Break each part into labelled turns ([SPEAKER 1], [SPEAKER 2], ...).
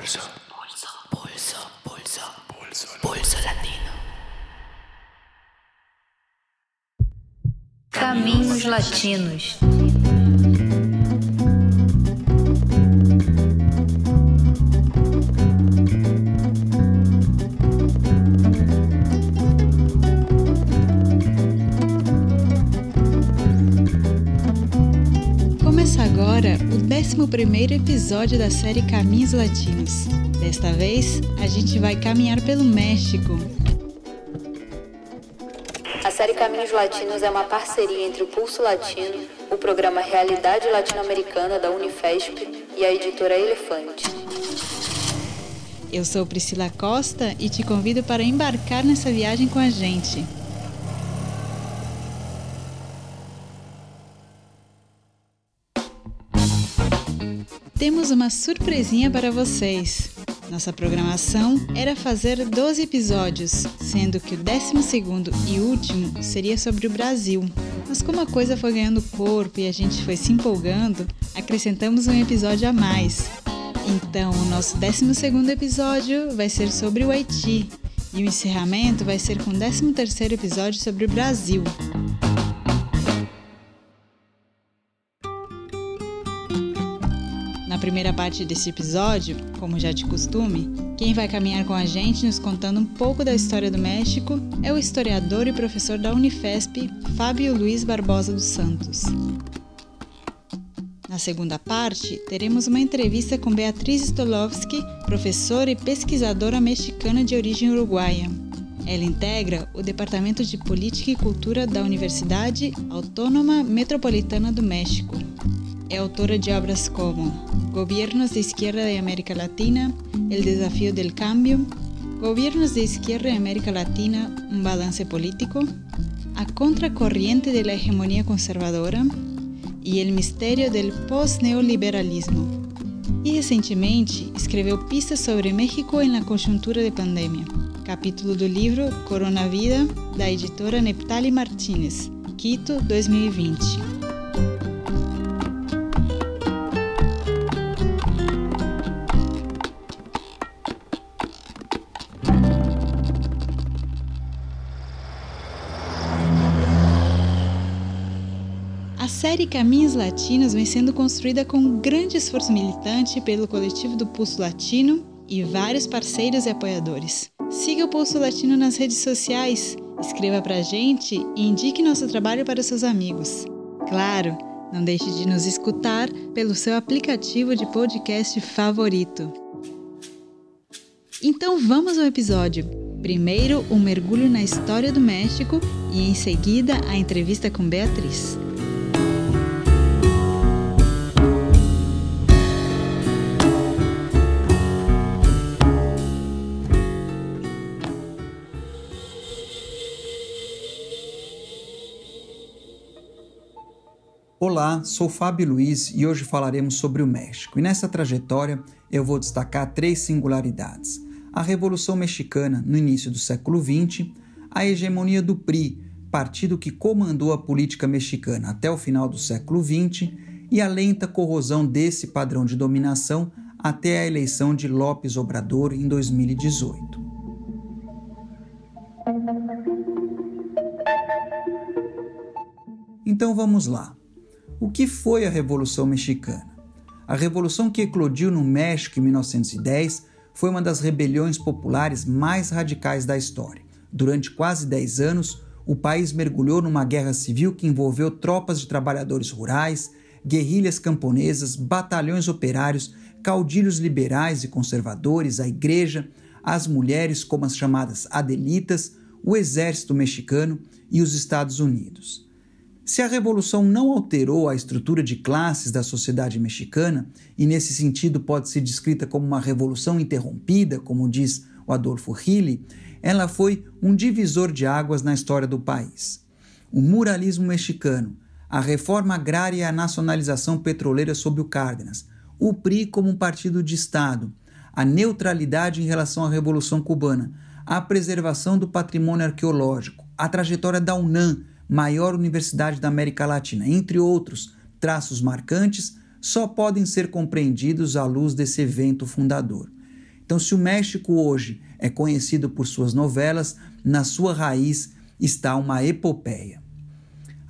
[SPEAKER 1] Pulso. Pulso. Pulso. Pulso. Pulso. Pulso latino.
[SPEAKER 2] Caminhos Latinos.
[SPEAKER 3] 11º episódio da série Caminhos Latinos. Desta vez, a gente vai caminhar pelo México.
[SPEAKER 2] A série Caminhos Latinos é uma parceria entre o Pulso Latino, o programa Realidade Latino-Americana da Unifesp e a editora Elefante.
[SPEAKER 3] Eu sou Priscila Costa e te convido para embarcar nessa viagem com a gente. Temos uma surpresinha para vocês. Nossa programação era fazer 12 episódios, sendo que o 12 e último seria sobre o Brasil. Mas como a coisa foi ganhando corpo e a gente foi se empolgando, acrescentamos um episódio a mais. Então, o nosso 12 episódio vai ser sobre o Haiti e o encerramento vai ser com o 13 episódio sobre o Brasil. Primeira parte desse episódio, como já de costume, quem vai caminhar com a gente nos contando um pouco da história do México é o historiador e professor da Unifesp, Fábio Luiz Barbosa dos Santos. Na segunda parte, teremos uma entrevista com Beatriz Stolovski, professora e pesquisadora mexicana de origem uruguaia. Ela integra o Departamento de Política e Cultura da Universidade Autônoma Metropolitana do México. É autora de obras como Gobiernos de Izquierda de América Latina, El Desafío del Cambio, Gobiernos de Izquierda en América Latina, un balance político, A Contracorriente de la Hegemonía Conservadora e El Mistério del Pós-Neoliberalismo. E recentemente escreveu pistas sobre México em la conjuntura de pandemia, capítulo do livro Coronavida, da editora Neptali Martínez, Quito 2020. Série Caminhos Latinos vem sendo construída com grande esforço militante pelo coletivo do Pulso Latino e vários parceiros e apoiadores. Siga o Pulso Latino nas redes sociais, escreva pra gente e indique nosso trabalho para seus amigos. Claro, não deixe de nos escutar pelo seu aplicativo de podcast favorito. Então vamos ao episódio. Primeiro, um mergulho na história do México e em seguida a entrevista com Beatriz.
[SPEAKER 4] Olá, sou Fábio Luiz e hoje falaremos sobre o México. E nessa trajetória eu vou destacar três singularidades: a Revolução Mexicana no início do século XX, a hegemonia do PRI, partido que comandou a política mexicana até o final do século XX, e a lenta corrosão desse padrão de dominação até a eleição de López Obrador em 2018. Então vamos lá. O que foi a Revolução Mexicana? A revolução que eclodiu no México em 1910 foi uma das rebeliões populares mais radicais da história. Durante quase 10 anos, o país mergulhou numa guerra civil que envolveu tropas de trabalhadores rurais, guerrilhas camponesas, batalhões operários, caudilhos liberais e conservadores, a igreja, as mulheres, como as chamadas adelitas, o exército mexicano e os Estados Unidos. Se a revolução não alterou a estrutura de classes da sociedade mexicana, e nesse sentido pode ser descrita como uma revolução interrompida, como diz o Adolfo Hilly, ela foi um divisor de águas na história do país. O muralismo mexicano, a reforma agrária e a nacionalização petroleira sob o Cárdenas, o PRI como um partido de Estado, a neutralidade em relação à Revolução Cubana, a preservação do patrimônio arqueológico, a trajetória da UNAM, maior universidade da América Latina, entre outros traços marcantes, só podem ser compreendidos à luz desse evento fundador. Então, se o México hoje é conhecido por suas novelas, na sua raiz está uma epopeia.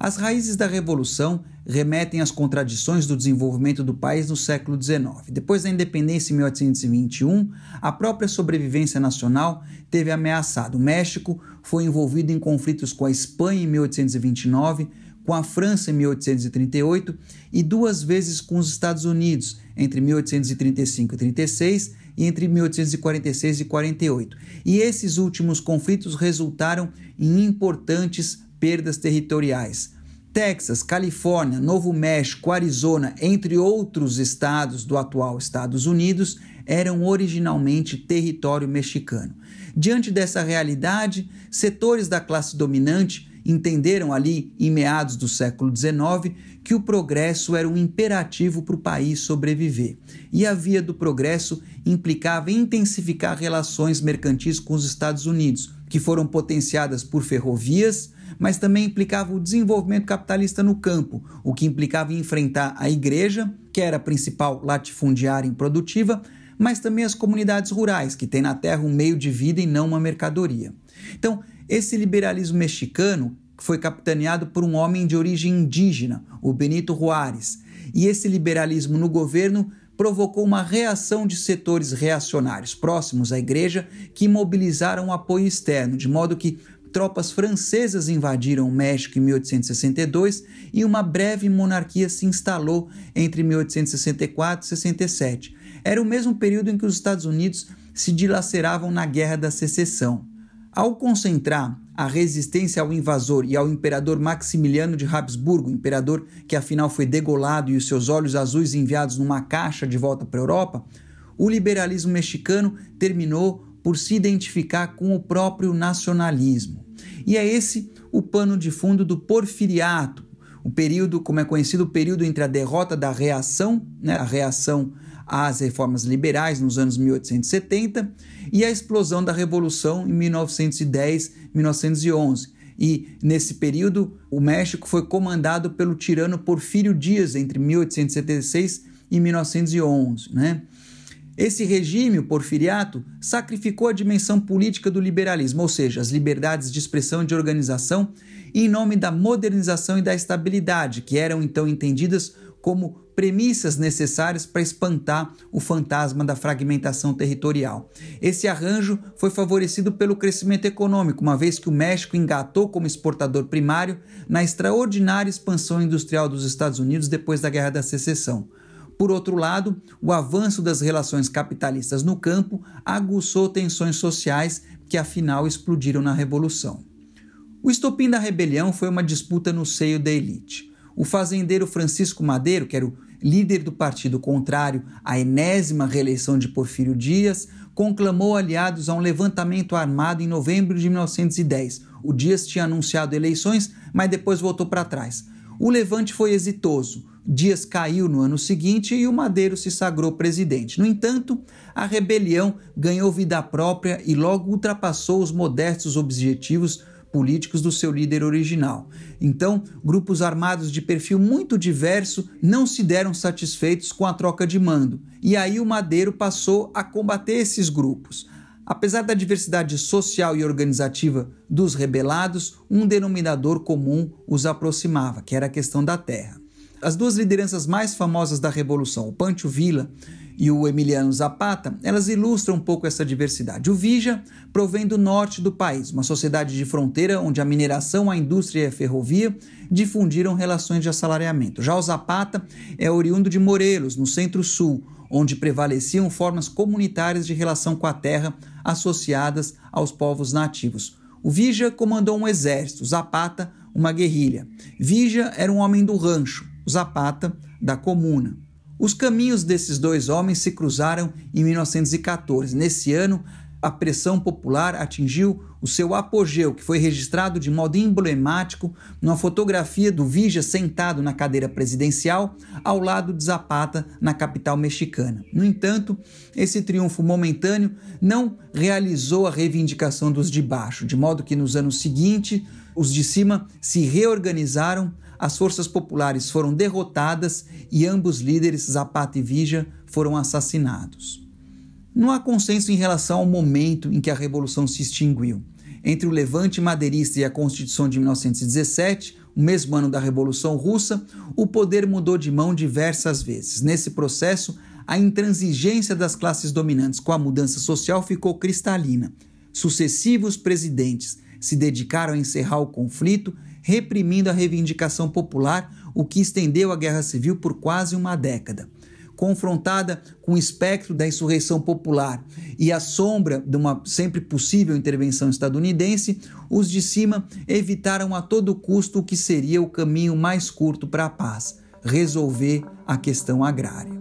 [SPEAKER 4] As raízes da Revolução remetem às contradições do desenvolvimento do país no século XIX. Depois da independência em 1821, a própria sobrevivência nacional teve ameaçado. O México foi envolvido em conflitos com a Espanha em 1829, com a França em 1838 e duas vezes com os Estados Unidos entre 1835 e 36 e entre 1846 e 48. E esses últimos conflitos resultaram em importantes perdas territoriais. Texas, Califórnia, Novo México, Arizona, entre outros estados do atual Estados Unidos, eram originalmente território mexicano. Diante dessa realidade, setores da classe dominante entenderam ali, em meados do século XIX, que o progresso era um imperativo para o país sobreviver. E a via do progresso implicava intensificar relações mercantis com os Estados Unidos, que foram potenciadas por ferrovias, mas também implicava o desenvolvimento capitalista no campo, o que implicava enfrentar a igreja, que era a principal latifundiária improdutiva, mas também as comunidades rurais, que têm na terra um meio de vida e não uma mercadoria. Então, esse liberalismo mexicano foi capitaneado por um homem de origem indígena, o Benito Juárez, e esse liberalismo no governo provocou uma reação de setores reacionários próximos à igreja que mobilizaram o apoio externo, de modo que tropas francesas invadiram o México em 1862 e uma breve monarquia se instalou entre 1864 e 67. Era o mesmo período em que os Estados Unidos se dilaceravam na Guerra da Secessão. Ao concentrar a resistência ao invasor e ao imperador Maximiliano de Habsburgo, imperador que afinal foi degolado e os seus olhos azuis enviados numa caixa de volta para a Europa, o liberalismo mexicano terminou por se identificar com o próprio nacionalismo. E é esse o pano de fundo do porfiriato, o período, como é conhecido, o período entre a derrota da reação, né, a reação às reformas liberais nos anos 1870 e a explosão da Revolução em 1910-1911. E nesse período, o México foi comandado pelo tirano Porfírio Dias entre 1876 e 1911. Né? Esse regime, o porfiriato, sacrificou a dimensão política do liberalismo, ou seja, as liberdades de expressão e de organização, em nome da modernização e da estabilidade, que eram então entendidas como premissas necessárias para espantar o fantasma da fragmentação territorial. Esse arranjo foi favorecido pelo crescimento econômico, uma vez que o México engatou como exportador primário na extraordinária expansão industrial dos Estados Unidos depois da Guerra da Secessão. Por outro lado, o avanço das relações capitalistas no campo aguçou tensões sociais que afinal explodiram na Revolução. O estopim da rebelião foi uma disputa no seio da elite. O fazendeiro Francisco Madeiro, que era o líder do partido contrário à enésima reeleição de Porfírio Dias, conclamou aliados a um levantamento armado em novembro de 1910. O Dias tinha anunciado eleições, mas depois voltou para trás. O levante foi exitoso. Dias caiu no ano seguinte e o Madeiro se sagrou presidente. No entanto, a rebelião ganhou vida própria e logo ultrapassou os modestos objetivos políticos do seu líder original. Então, grupos armados de perfil muito diverso não se deram satisfeitos com a troca de mando, e aí o Madeiro passou a combater esses grupos. Apesar da diversidade social e organizativa dos rebelados, um denominador comum os aproximava, que era a questão da terra. As duas lideranças mais famosas da Revolução, o Pancho Villa e o Emiliano Zapata, elas ilustram um pouco essa diversidade. O Vija provém do norte do país, uma sociedade de fronteira onde a mineração, a indústria e a ferrovia difundiram relações de assalariamento. Já o Zapata é oriundo de Morelos, no centro-sul, onde prevaleciam formas comunitárias de relação com a terra associadas aos povos nativos. O Vija comandou um exército, Zapata, uma guerrilha. Vija era um homem do rancho, Zapata, da comuna. Os caminhos desses dois homens se cruzaram em 1914. Nesse ano, a pressão popular atingiu o seu apogeu, que foi registrado de modo emblemático numa fotografia do Vija sentado na cadeira presidencial ao lado de Zapata na capital mexicana. No entanto, esse triunfo momentâneo não realizou a reivindicação dos de baixo, de modo que nos anos seguintes os de cima se reorganizaram as forças populares foram derrotadas e ambos líderes, Zapata e Vija, foram assassinados. Não há consenso em relação ao momento em que a Revolução se extinguiu. Entre o levante madeirista e a Constituição de 1917, o mesmo ano da Revolução Russa, o poder mudou de mão diversas vezes. Nesse processo, a intransigência das classes dominantes com a mudança social ficou cristalina. Sucessivos presidentes se dedicaram a encerrar o conflito, reprimindo a reivindicação popular, o que estendeu a guerra civil por quase uma década confrontada com o espectro da insurreição popular e a sombra de uma sempre possível intervenção estadunidense, os de cima evitaram a todo custo o que seria o caminho mais curto para a paz: resolver a questão agrária.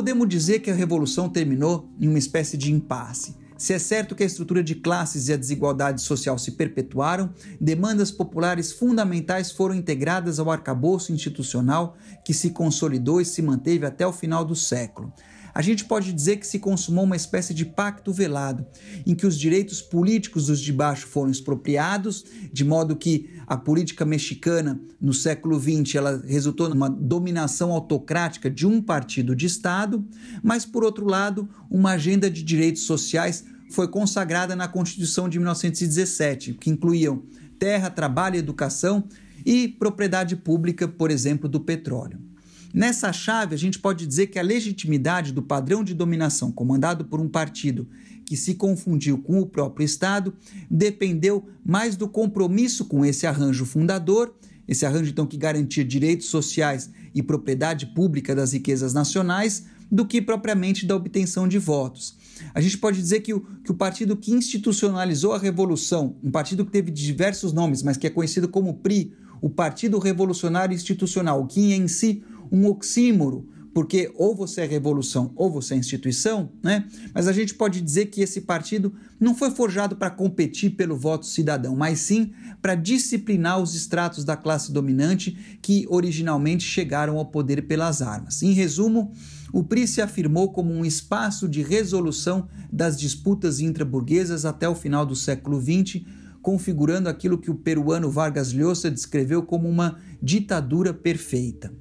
[SPEAKER 4] Podemos dizer que a revolução terminou em uma espécie de impasse. Se é certo que a estrutura de classes e a desigualdade social se perpetuaram, demandas populares fundamentais foram integradas ao arcabouço institucional que se consolidou e se manteve até o final do século a gente pode dizer que se consumou uma espécie de pacto velado, em que os direitos políticos dos de baixo foram expropriados, de modo que a política mexicana no século XX ela resultou numa dominação autocrática de um partido de Estado, mas por outro lado, uma agenda de direitos sociais foi consagrada na Constituição de 1917, que incluíam terra, trabalho, educação e propriedade pública, por exemplo, do petróleo. Nessa chave, a gente pode dizer que a legitimidade do padrão de dominação comandado por um partido que se confundiu com o próprio Estado dependeu mais do compromisso com esse arranjo fundador, esse arranjo então que garantia direitos sociais e propriedade pública das riquezas nacionais, do que propriamente da obtenção de votos. A gente pode dizer que o, que o partido que institucionalizou a revolução, um partido que teve diversos nomes, mas que é conhecido como PRI, o Partido Revolucionário Institucional, que em si um oxímoro, porque ou você é revolução ou você é instituição, né? Mas a gente pode dizer que esse partido não foi forjado para competir pelo voto cidadão, mas sim para disciplinar os estratos da classe dominante que originalmente chegaram ao poder pelas armas. Em resumo, o PRI se afirmou como um espaço de resolução das disputas intraburguesas até o final do século XX, configurando aquilo que o peruano Vargas Llosa descreveu como uma ditadura perfeita.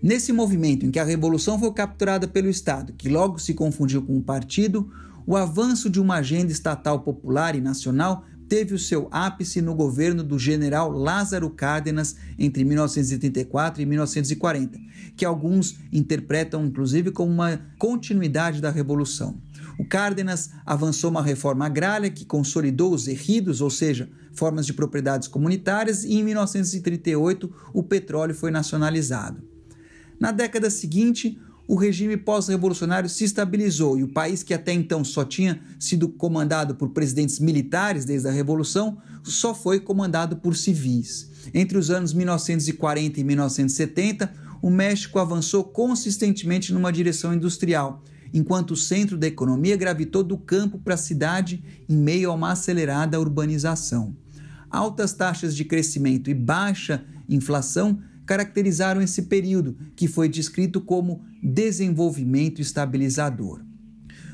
[SPEAKER 4] Nesse movimento em que a revolução foi capturada pelo Estado, que logo se confundiu com o partido, o avanço de uma agenda estatal popular e nacional teve o seu ápice no governo do general Lázaro Cárdenas entre 1934 e 1940, que alguns interpretam inclusive como uma continuidade da revolução. O Cárdenas avançou uma reforma agrária que consolidou os erridos, ou seja, formas de propriedades comunitárias, e em 1938 o petróleo foi nacionalizado. Na década seguinte, o regime pós-revolucionário se estabilizou e o país, que até então só tinha sido comandado por presidentes militares desde a Revolução, só foi comandado por civis. Entre os anos 1940 e 1970, o México avançou consistentemente numa direção industrial, enquanto o centro da economia gravitou do campo para a cidade em meio a uma acelerada urbanização. Altas taxas de crescimento e baixa inflação caracterizaram esse período, que foi descrito como desenvolvimento estabilizador.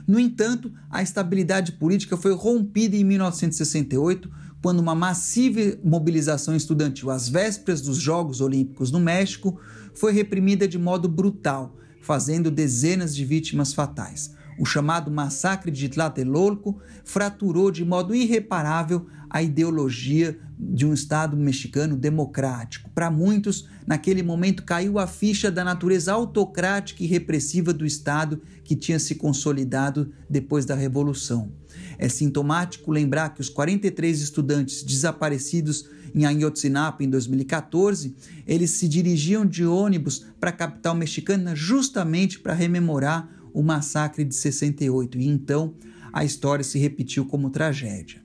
[SPEAKER 4] No entanto, a estabilidade política foi rompida em 1968, quando uma massiva mobilização estudantil às vésperas dos Jogos Olímpicos no México foi reprimida de modo brutal, fazendo dezenas de vítimas fatais. O chamado massacre de Tlatelolco fraturou de modo irreparável a ideologia de um Estado mexicano democrático. Para muitos, naquele momento caiu a ficha da natureza autocrática e repressiva do Estado que tinha se consolidado depois da Revolução. É sintomático lembrar que os 43 estudantes desaparecidos em Ayotzinapa em 2014, eles se dirigiam de ônibus para a capital mexicana justamente para rememorar o massacre de 68 e então a história se repetiu como tragédia.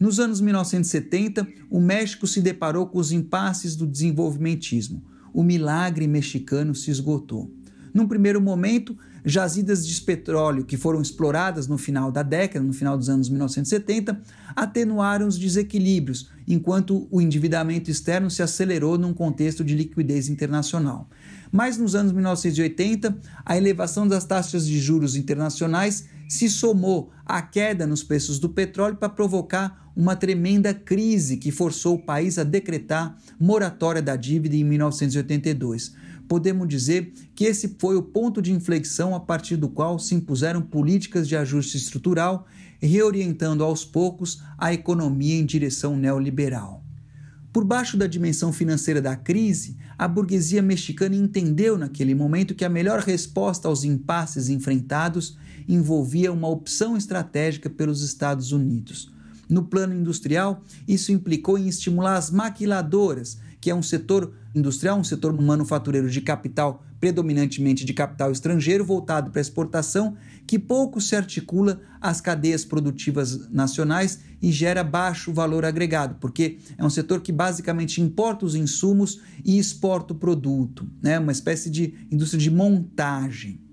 [SPEAKER 4] Nos anos 1970, o México se deparou com os impasses do desenvolvimentismo. O milagre mexicano se esgotou. Num primeiro momento, jazidas de petróleo que foram exploradas no final da década, no final dos anos 1970, atenuaram os desequilíbrios, enquanto o endividamento externo se acelerou num contexto de liquidez internacional. Mas nos anos 1980, a elevação das taxas de juros internacionais se somou à queda nos preços do petróleo para provocar uma tremenda crise que forçou o país a decretar moratória da dívida em 1982. Podemos dizer que esse foi o ponto de inflexão a partir do qual se impuseram políticas de ajuste estrutural, reorientando aos poucos a economia em direção neoliberal. Por baixo da dimensão financeira da crise, a burguesia mexicana entendeu naquele momento que a melhor resposta aos impasses enfrentados envolvia uma opção estratégica pelos Estados Unidos. No plano industrial, isso implicou em estimular as maquiladoras, que é um setor industrial, um setor manufatureiro de capital, predominantemente de capital estrangeiro, voltado para exportação, que pouco se articula às cadeias produtivas nacionais e gera baixo valor agregado, porque é um setor que basicamente importa os insumos e exporta o produto, né? uma espécie de indústria de montagem.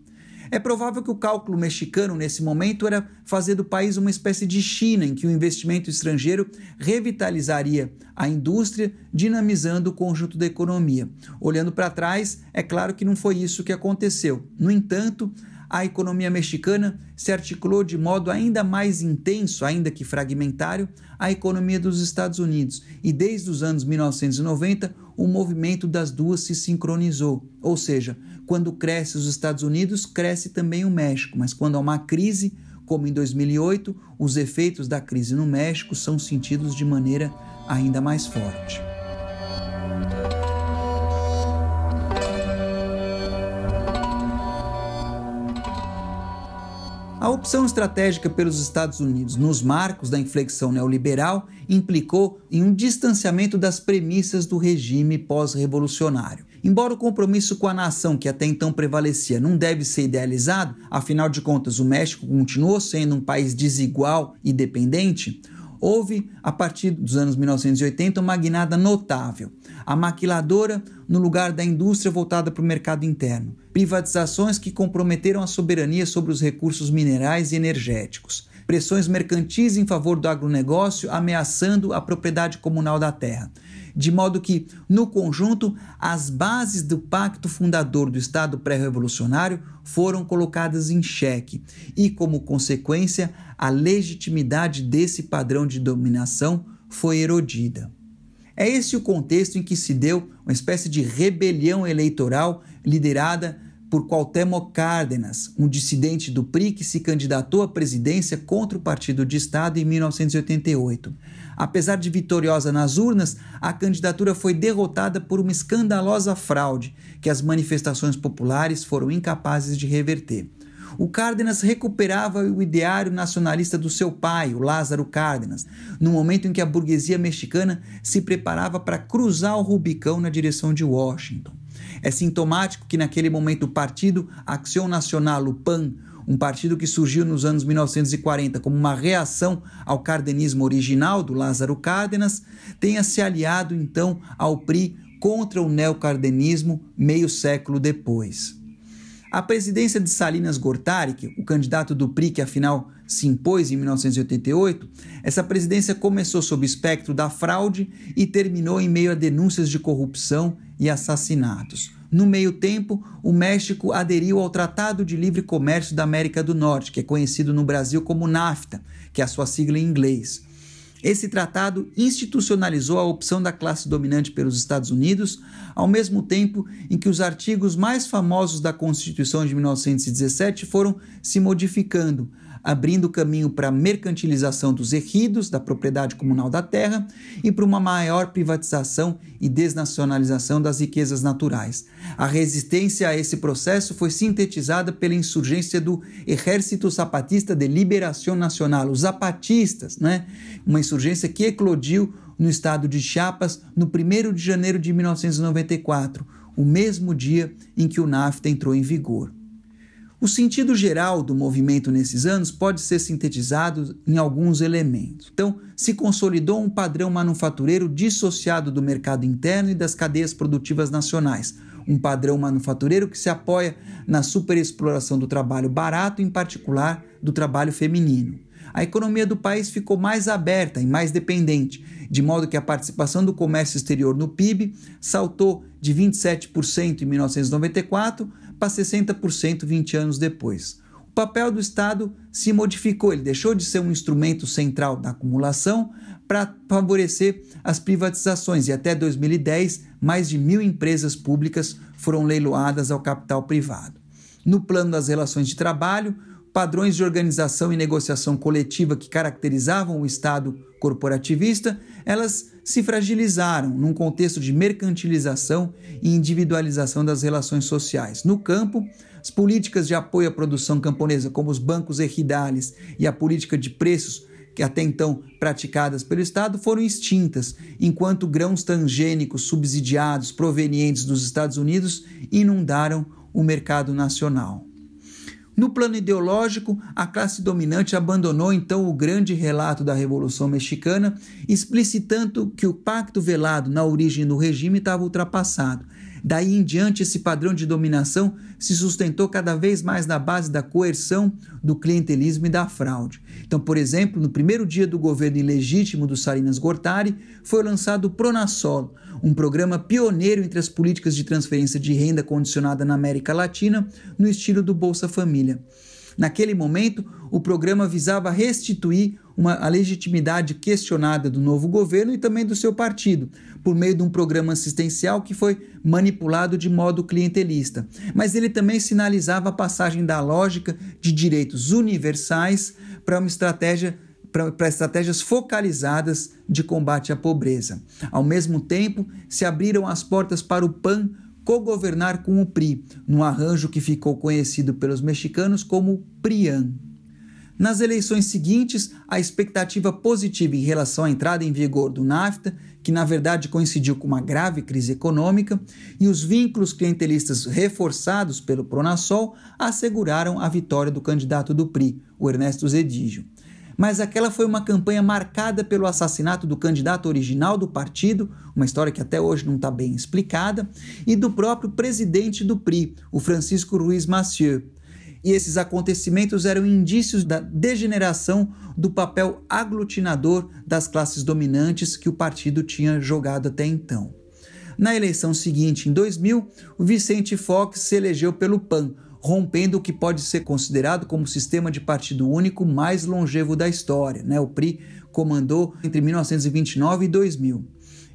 [SPEAKER 4] É provável que o cálculo mexicano nesse momento era fazer do país uma espécie de China, em que o investimento estrangeiro revitalizaria a indústria, dinamizando o conjunto da economia. Olhando para trás, é claro que não foi isso que aconteceu. No entanto, a economia mexicana se articulou de modo ainda mais intenso, ainda que fragmentário, à economia dos Estados Unidos, e desde os anos 1990 o movimento das duas se sincronizou, ou seja, quando cresce os Estados Unidos, cresce também o México, mas quando há uma crise, como em 2008, os efeitos da crise no México são sentidos de maneira ainda mais forte. A opção estratégica pelos Estados Unidos nos marcos da inflexão neoliberal implicou em um distanciamento das premissas do regime pós-revolucionário. Embora o compromisso com a nação que até então prevalecia não deve ser idealizado, afinal de contas o México continuou sendo um país desigual e dependente, houve, a partir dos anos 1980, uma guinada notável. A maquiladora no lugar da indústria voltada para o mercado interno. Privatizações que comprometeram a soberania sobre os recursos minerais e energéticos. Pressões mercantis em favor do agronegócio ameaçando a propriedade comunal da terra de modo que, no conjunto, as bases do pacto fundador do Estado pré-revolucionário foram colocadas em xeque e, como consequência, a legitimidade desse padrão de dominação foi erodida. É esse o contexto em que se deu uma espécie de rebelião eleitoral liderada por Cuauhtémoc Cárdenas, um dissidente do PRI que se candidatou à presidência contra o Partido de Estado em 1988. Apesar de vitoriosa nas urnas, a candidatura foi derrotada por uma escandalosa fraude que as manifestações populares foram incapazes de reverter. O Cárdenas recuperava o ideário nacionalista do seu pai, o Lázaro Cárdenas, no momento em que a burguesia mexicana se preparava para cruzar o Rubicão na direção de Washington. É sintomático que naquele momento o partido Acción Nacional, o PAN, um partido que surgiu nos anos 1940 como uma reação ao cardenismo original do Lázaro Cárdenas, tenha se aliado então ao PRI contra o neocardenismo meio século depois. A presidência de Salinas Gortari, o candidato do PRI que afinal se impôs em 1988, essa presidência começou sob o espectro da fraude e terminou em meio a denúncias de corrupção e assassinatos. No meio tempo, o México aderiu ao Tratado de Livre Comércio da América do Norte, que é conhecido no Brasil como NAFTA, que é a sua sigla em inglês. Esse tratado institucionalizou a opção da classe dominante pelos Estados Unidos, ao mesmo tempo em que os artigos mais famosos da Constituição de 1917 foram se modificando, abrindo caminho para a mercantilização dos ejidos, da propriedade comunal da terra, e para uma maior privatização e desnacionalização das riquezas naturais. A resistência a esse processo foi sintetizada pela insurgência do Ejército Zapatista de Liberação Nacional, os zapatistas, né? uma insurgência que eclodiu no estado de Chiapas no 1 de janeiro de 1994, o mesmo dia em que o NAFTA entrou em vigor. O sentido geral do movimento nesses anos pode ser sintetizado em alguns elementos. Então, se consolidou um padrão manufatureiro dissociado do mercado interno e das cadeias produtivas nacionais. Um padrão manufatureiro que se apoia na superexploração do trabalho barato, em particular do trabalho feminino. A economia do país ficou mais aberta e mais dependente, de modo que a participação do comércio exterior no PIB saltou de 27% em 1994 para 60% 20 anos depois. O papel do Estado se modificou, ele deixou de ser um instrumento central da acumulação para favorecer as privatizações e até 2010 mais de mil empresas públicas foram leiloadas ao capital privado. No plano das relações de trabalho, padrões de organização e negociação coletiva que caracterizavam o Estado corporativista, elas se fragilizaram num contexto de mercantilização e individualização das relações sociais. No campo, as políticas de apoio à produção camponesa, como os bancos ejidales e a política de preços que até então praticadas pelo Estado foram extintas, enquanto grãos transgênicos subsidiados provenientes dos Estados Unidos inundaram o mercado nacional. No plano ideológico, a classe dominante abandonou então o grande relato da Revolução Mexicana, explicitando que o pacto velado na origem do regime estava ultrapassado Daí em diante, esse padrão de dominação se sustentou cada vez mais na base da coerção, do clientelismo e da fraude. Então, por exemplo, no primeiro dia do governo ilegítimo do Salinas Gortari, foi lançado o Pronasol, um programa pioneiro entre as políticas de transferência de renda condicionada na América Latina, no estilo do Bolsa Família. Naquele momento, o programa visava restituir uma, a legitimidade questionada do novo governo e também do seu partido, por meio de um programa assistencial que foi manipulado de modo clientelista. Mas ele também sinalizava a passagem da lógica de direitos universais para uma estratégia para estratégias focalizadas de combate à pobreza. Ao mesmo tempo, se abriram as portas para o PAN cogovernar com o PRI, num arranjo que ficou conhecido pelos mexicanos como PRIAN. Nas eleições seguintes, a expectativa positiva em relação à entrada em vigor do NAFTA, que na verdade coincidiu com uma grave crise econômica, e os vínculos clientelistas reforçados pelo Pronasol asseguraram a vitória do candidato do PRI, o Ernesto Zedígio mas aquela foi uma campanha marcada pelo assassinato do candidato original do partido, uma história que até hoje não está bem explicada, e do próprio presidente do PRI, o Francisco Ruiz Massieu. E esses acontecimentos eram indícios da degeneração do papel aglutinador das classes dominantes que o partido tinha jogado até então. Na eleição seguinte, em 2000, o Vicente Fox se elegeu pelo PAN, rompendo o que pode ser considerado como o sistema de partido único mais longevo da história. Né? O PRI comandou entre 1929 e 2000.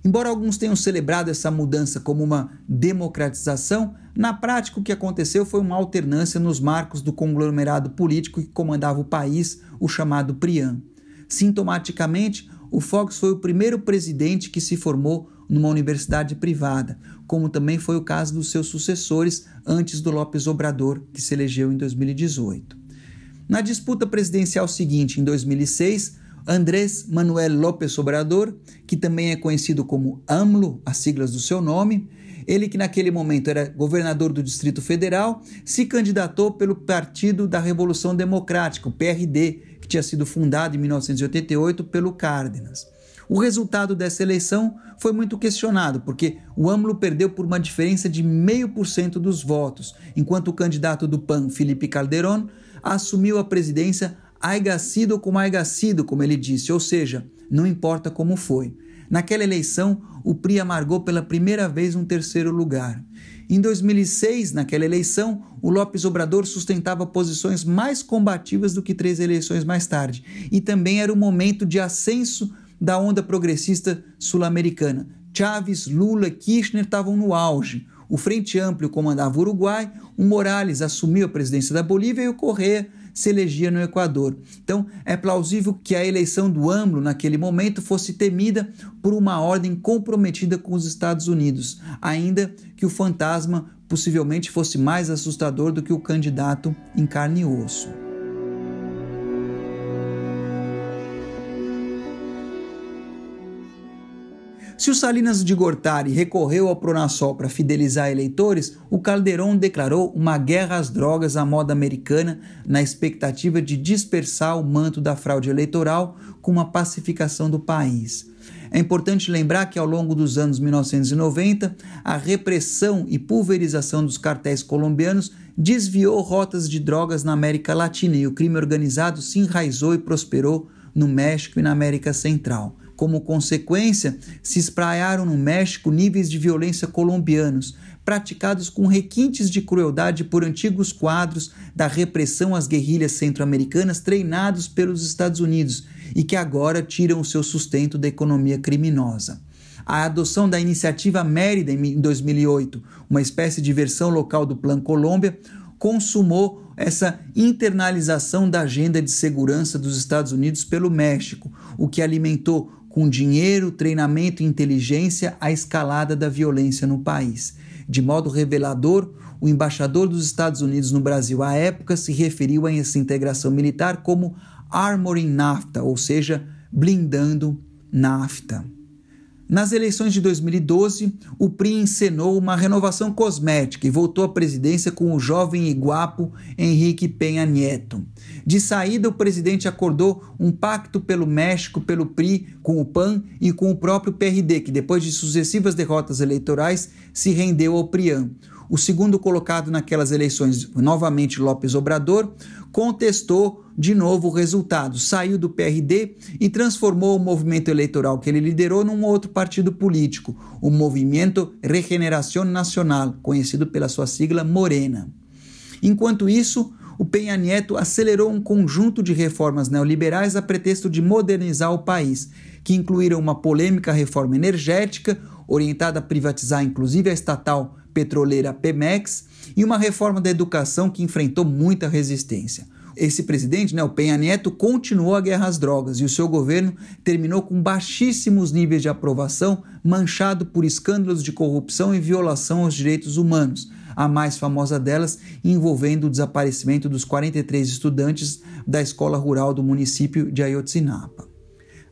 [SPEAKER 4] Embora alguns tenham celebrado essa mudança como uma democratização, na prática o que aconteceu foi uma alternância nos marcos do conglomerado político que comandava o país, o chamado PRIAN. Sintomaticamente, o Fox foi o primeiro presidente que se formou numa universidade privada, como também foi o caso dos seus sucessores antes do Lopes Obrador, que se elegeu em 2018. Na disputa presidencial seguinte, em 2006, Andrés Manuel López Obrador, que também é conhecido como AMLO, as siglas do seu nome, ele que naquele momento era governador do Distrito Federal, se candidatou pelo Partido da Revolução Democrática, o PRD, que tinha sido fundado em 1988 pelo Cárdenas. O resultado dessa eleição foi muito questionado, porque o AMLO perdeu por uma diferença de meio por cento dos votos, enquanto o candidato do PAN, Felipe Calderón, assumiu a presidência aigacido como aigacido, como ele disse, ou seja, não importa como foi. Naquela eleição, o PRI amargou pela primeira vez um terceiro lugar. Em 2006, naquela eleição, o Lopes Obrador sustentava posições mais combativas do que três eleições mais tarde, e também era o momento de ascenso da onda progressista sul-americana. Chávez, Lula Kirchner estavam no auge. O Frente Amplio comandava o Uruguai, o Morales assumiu a presidência da Bolívia e o Correa se elegia no Equador. Então, é plausível que a eleição do AMLO naquele momento fosse temida por uma ordem comprometida com os Estados Unidos, ainda que o fantasma possivelmente fosse mais assustador do que o candidato em carne e osso. Se o Salinas de Gortari recorreu ao Pronasol para fidelizar eleitores, o Calderon declarou uma guerra às drogas à moda americana na expectativa de dispersar o manto da fraude eleitoral com uma pacificação do país. É importante lembrar que ao longo dos anos 1990, a repressão e pulverização dos cartéis colombianos desviou rotas de drogas na América Latina e o crime organizado se enraizou e prosperou no México e na América Central. Como consequência, se espraiaram no México níveis de violência colombianos, praticados com requintes de crueldade por antigos quadros da repressão às guerrilhas centro-americanas treinados pelos Estados Unidos e que agora tiram o seu sustento da economia criminosa. A adoção da iniciativa Mérida em 2008, uma espécie de versão local do Plano Colômbia, consumou essa internalização da agenda de segurança dos Estados Unidos pelo México, o que alimentou com dinheiro, treinamento e inteligência a escalada da violência no país. De modo revelador, o embaixador dos Estados Unidos no Brasil à época se referiu a essa integração militar como armoring NAFTA, ou seja, blindando NAFTA. Nas eleições de 2012, o PRI encenou uma renovação cosmética e voltou à presidência com o jovem e guapo Henrique Penha Nieto. De saída, o presidente acordou um pacto pelo México, pelo PRI, com o PAN e com o próprio PRD, que depois de sucessivas derrotas eleitorais se rendeu ao PRIAN. O segundo colocado naquelas eleições, novamente Lopes Obrador, contestou de novo o resultado, saiu do PRD e transformou o movimento eleitoral que ele liderou num outro partido político, o Movimento Regeneração Nacional, conhecido pela sua sigla Morena. Enquanto isso, o Penha Nieto acelerou um conjunto de reformas neoliberais a pretexto de modernizar o país, que incluíram uma polêmica reforma energética, orientada a privatizar inclusive a estatal petroleira Pemex, e uma reforma da educação que enfrentou muita resistência. Esse presidente, né, o Penha Neto, continuou a guerra às drogas e o seu governo terminou com baixíssimos níveis de aprovação, manchado por escândalos de corrupção e violação aos direitos humanos. A mais famosa delas envolvendo o desaparecimento dos 43 estudantes da escola rural do município de Ayotzinapa.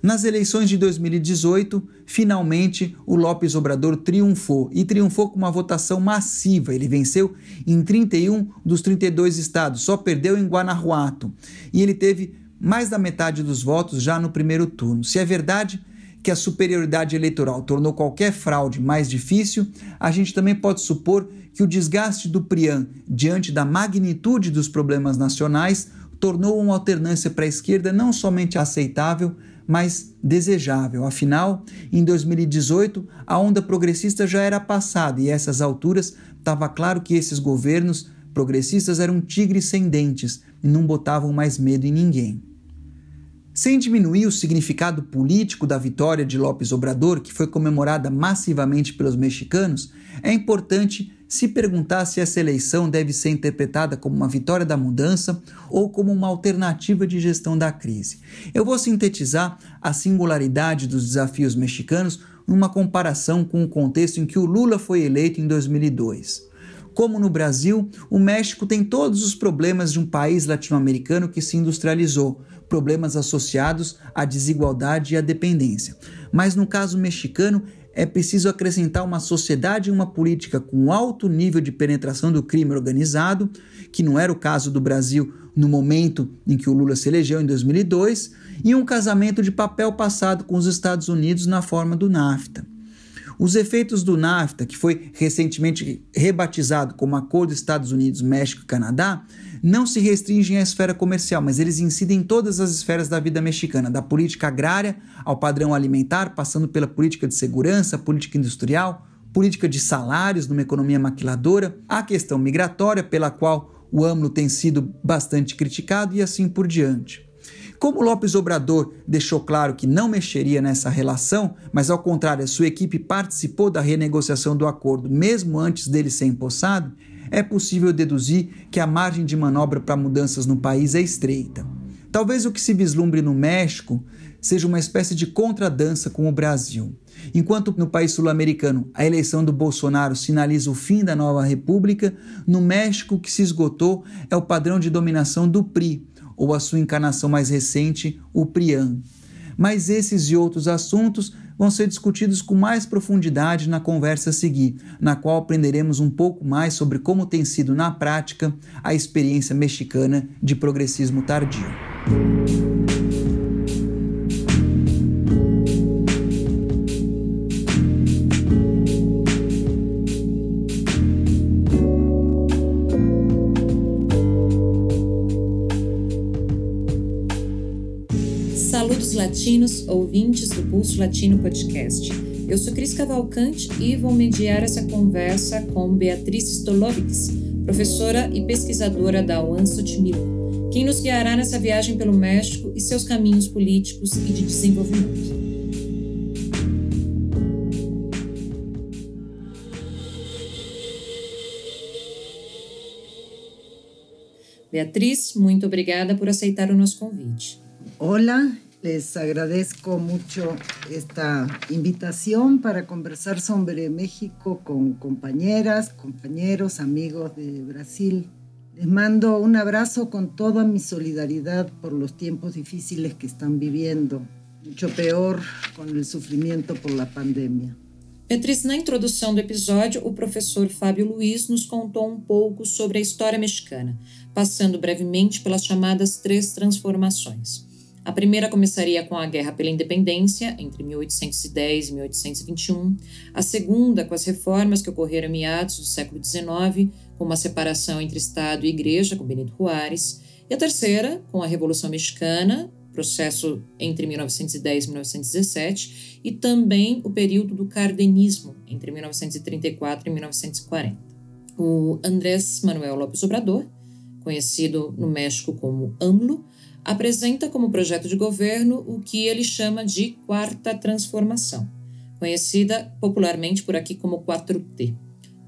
[SPEAKER 4] Nas eleições de 2018, finalmente o Lopes Obrador triunfou e triunfou com uma votação massiva. Ele venceu em 31 dos 32 estados, só perdeu em Guanajuato. E ele teve mais da metade dos votos já no primeiro turno. Se é verdade que a superioridade eleitoral tornou qualquer fraude mais difícil, a gente também pode supor que o desgaste do PRIAN diante da magnitude dos problemas nacionais tornou uma alternância para a esquerda não somente aceitável, mas desejável. Afinal, em 2018, a onda progressista já era passada e a essas alturas estava claro que esses governos progressistas eram tigres sem dentes e não botavam mais medo em ninguém. Sem diminuir o significado político da vitória de López Obrador, que foi comemorada massivamente pelos mexicanos, é importante se perguntar se essa eleição deve ser interpretada como uma vitória da mudança ou como uma alternativa de gestão da crise. Eu vou sintetizar a singularidade dos desafios mexicanos numa comparação com o contexto em que o Lula foi eleito em 2002. Como no Brasil, o México tem todos os problemas de um país latino-americano que se industrializou, problemas associados à desigualdade e à dependência. Mas no caso mexicano, é preciso acrescentar uma sociedade e uma política com alto nível de penetração do crime organizado, que não era o caso do Brasil no momento em que o Lula se elegeu em 2002, e um casamento de papel passado com os Estados Unidos na forma do NAFTA. Os efeitos do NAFTA, que foi recentemente rebatizado como Acordo Estados Unidos, México e Canadá, não se restringem à esfera comercial, mas eles incidem em todas as esferas da vida mexicana, da política agrária ao padrão alimentar, passando pela política de segurança, política industrial, política de salários numa economia maquiladora, a questão migratória, pela qual o AMLO tem sido bastante criticado e assim por diante. Como Lopes Obrador deixou claro que não mexeria nessa relação, mas ao contrário, a sua equipe participou da renegociação do acordo mesmo antes dele ser empossado, é possível deduzir que a margem de manobra para mudanças no país é estreita. Talvez o que se vislumbre no México seja uma espécie de contradança com o Brasil. Enquanto no país sul-americano a eleição do Bolsonaro sinaliza o fim da nova república, no México o que se esgotou é o padrão de dominação do PRI, ou a sua encarnação mais recente, o PRIAN. Mas esses e outros assuntos vão ser discutidos com mais profundidade na conversa a seguir, na qual aprenderemos um pouco mais sobre como tem sido na prática a experiência mexicana de progressismo tardio.
[SPEAKER 5] Latinos, ouvintes do Pulso Latino Podcast. Eu sou Cris Cavalcante e vou mediar essa conversa com Beatriz Stolovics, professora e pesquisadora da UAN Xochimilco, quem nos guiará nessa viagem pelo México e seus caminhos políticos e de desenvolvimento. Beatriz, muito obrigada por aceitar o nosso convite.
[SPEAKER 6] Olá, les agradezco mucho esta invitación para conversar sobre México con compañeras, compañeros, amigos de Brasil. Les mando un abrazo con toda mi solidaridad por los tiempos difíciles que están viviendo, mucho peor con el sufrimiento por la pandemia.
[SPEAKER 5] Beatriz, na introdução do episódio, o professor Fábio Luiz nos contou um pouco sobre a história mexicana, passando brevemente pelas chamadas três transformações. A primeira começaria com a Guerra pela Independência, entre 1810 e 1821. A segunda, com as reformas que ocorreram em meados do século XIX, como a separação entre Estado e Igreja, com Benito Juárez. E a terceira, com a Revolução Mexicana, processo entre 1910 e 1917, e também o período do cardenismo, entre 1934 e 1940. O Andrés Manuel López Obrador, conhecido no México como AMLO, apresenta como projeto de governo o que ele chama de Quarta Transformação, conhecida popularmente por aqui como 4T.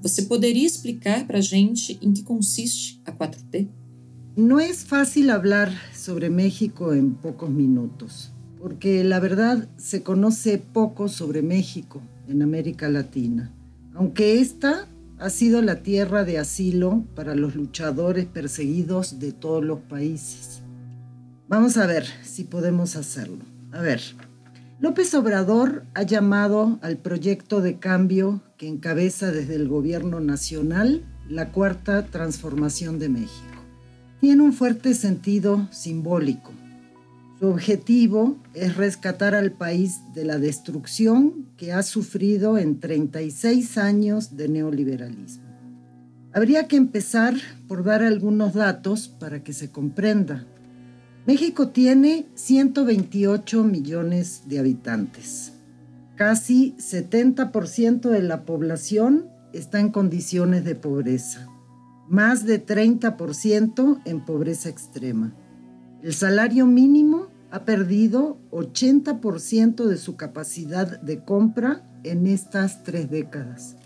[SPEAKER 5] Você poderia explicar para a gente em que consiste a 4T?
[SPEAKER 6] No es fácil hablar sobre México en pocos minutos, porque la verdad se conoce poco sobre México en América Latina, aunque esta ha sido la tierra de asilo para los luchadores perseguidos de todos los países. Vamos a ver si podemos hacerlo. A ver, López Obrador ha llamado al proyecto de cambio que encabeza desde el gobierno nacional la cuarta transformación de México tiene un fuerte sentido simbólico. Su objetivo es rescatar al país de la destrucción que ha sufrido en 36 años de neoliberalismo. Habría que empezar por dar algunos datos para que se comprenda. México tiene 128 millones de habitantes. Casi 70% de la población está en condiciones de pobreza más de 30% en pobreza extrema. El salario mínimo ha perdido 80% de su capacidad de compra en estas tres décadas.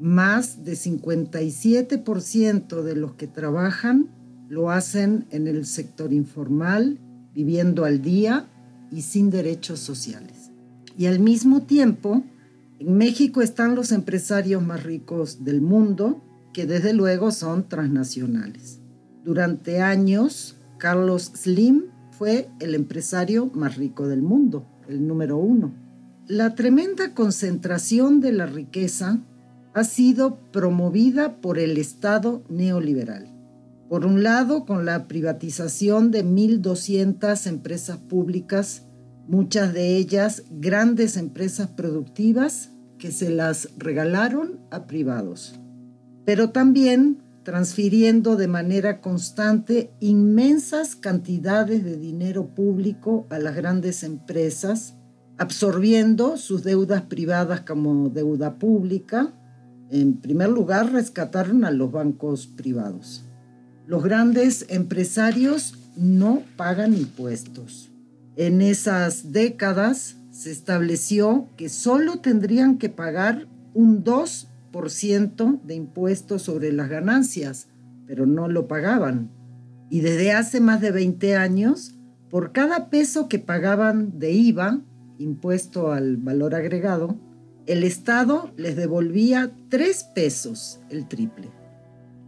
[SPEAKER 6] Más de 57% de los que trabajan lo hacen en el sector informal, viviendo al día y sin derechos sociales. Y al mismo tiempo, en México están los empresarios más ricos del mundo, que desde luego son transnacionales. Durante años, Carlos Slim fue el empresario más rico del mundo, el número uno. La tremenda concentración de la riqueza ha sido promovida por el Estado neoliberal. Por un lado, con la privatización de 1.200 empresas públicas, muchas de ellas grandes empresas productivas que se las regalaron a privados pero también transfiriendo de manera constante inmensas cantidades de dinero público a las grandes empresas, absorbiendo sus deudas privadas como deuda pública. En primer lugar, rescataron a los bancos privados. Los grandes empresarios no pagan impuestos. En esas décadas se estableció que solo tendrían que pagar un 2 de impuestos sobre las ganancias, pero no lo pagaban. Y desde hace más de 20 años, por cada peso que pagaban de IVA, impuesto al valor agregado, el Estado les devolvía 3 pesos, el triple.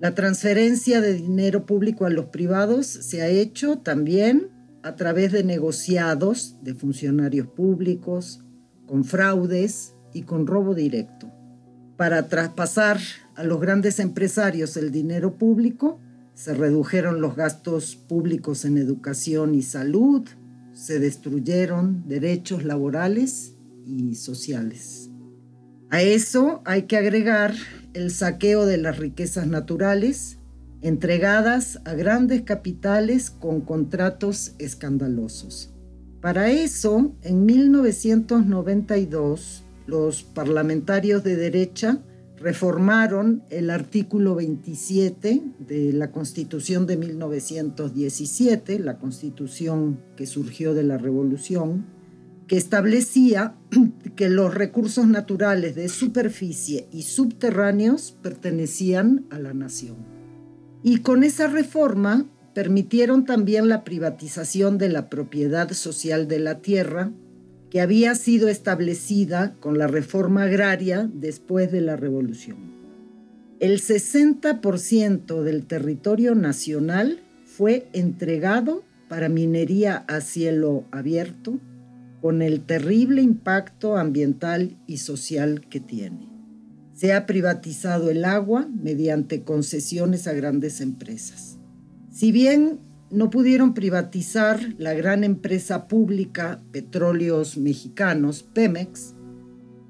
[SPEAKER 6] La transferencia de dinero público a los privados se ha hecho también a través de negociados de funcionarios públicos, con fraudes y con robo directo para traspasar a los grandes empresarios el dinero público, se redujeron los gastos públicos en educación y salud, se destruyeron derechos laborales y sociales. A eso hay que agregar el saqueo de las riquezas naturales entregadas a grandes capitales con contratos escandalosos. Para eso, en 1992, los parlamentarios de derecha reformaron el artículo 27 de la Constitución de 1917, la Constitución que surgió de la Revolución, que establecía que los recursos naturales de superficie y subterráneos pertenecían a la nación. Y con esa reforma permitieron también la privatización de la propiedad social de la tierra, que había sido establecida con la reforma agraria después de la Revolución. El 60% del territorio nacional fue entregado para minería a cielo abierto, con el terrible impacto ambiental y social que tiene. Se ha privatizado el agua mediante concesiones a grandes empresas. Si bien no pudieron privatizar la gran empresa pública Petróleos Mexicanos, Pemex,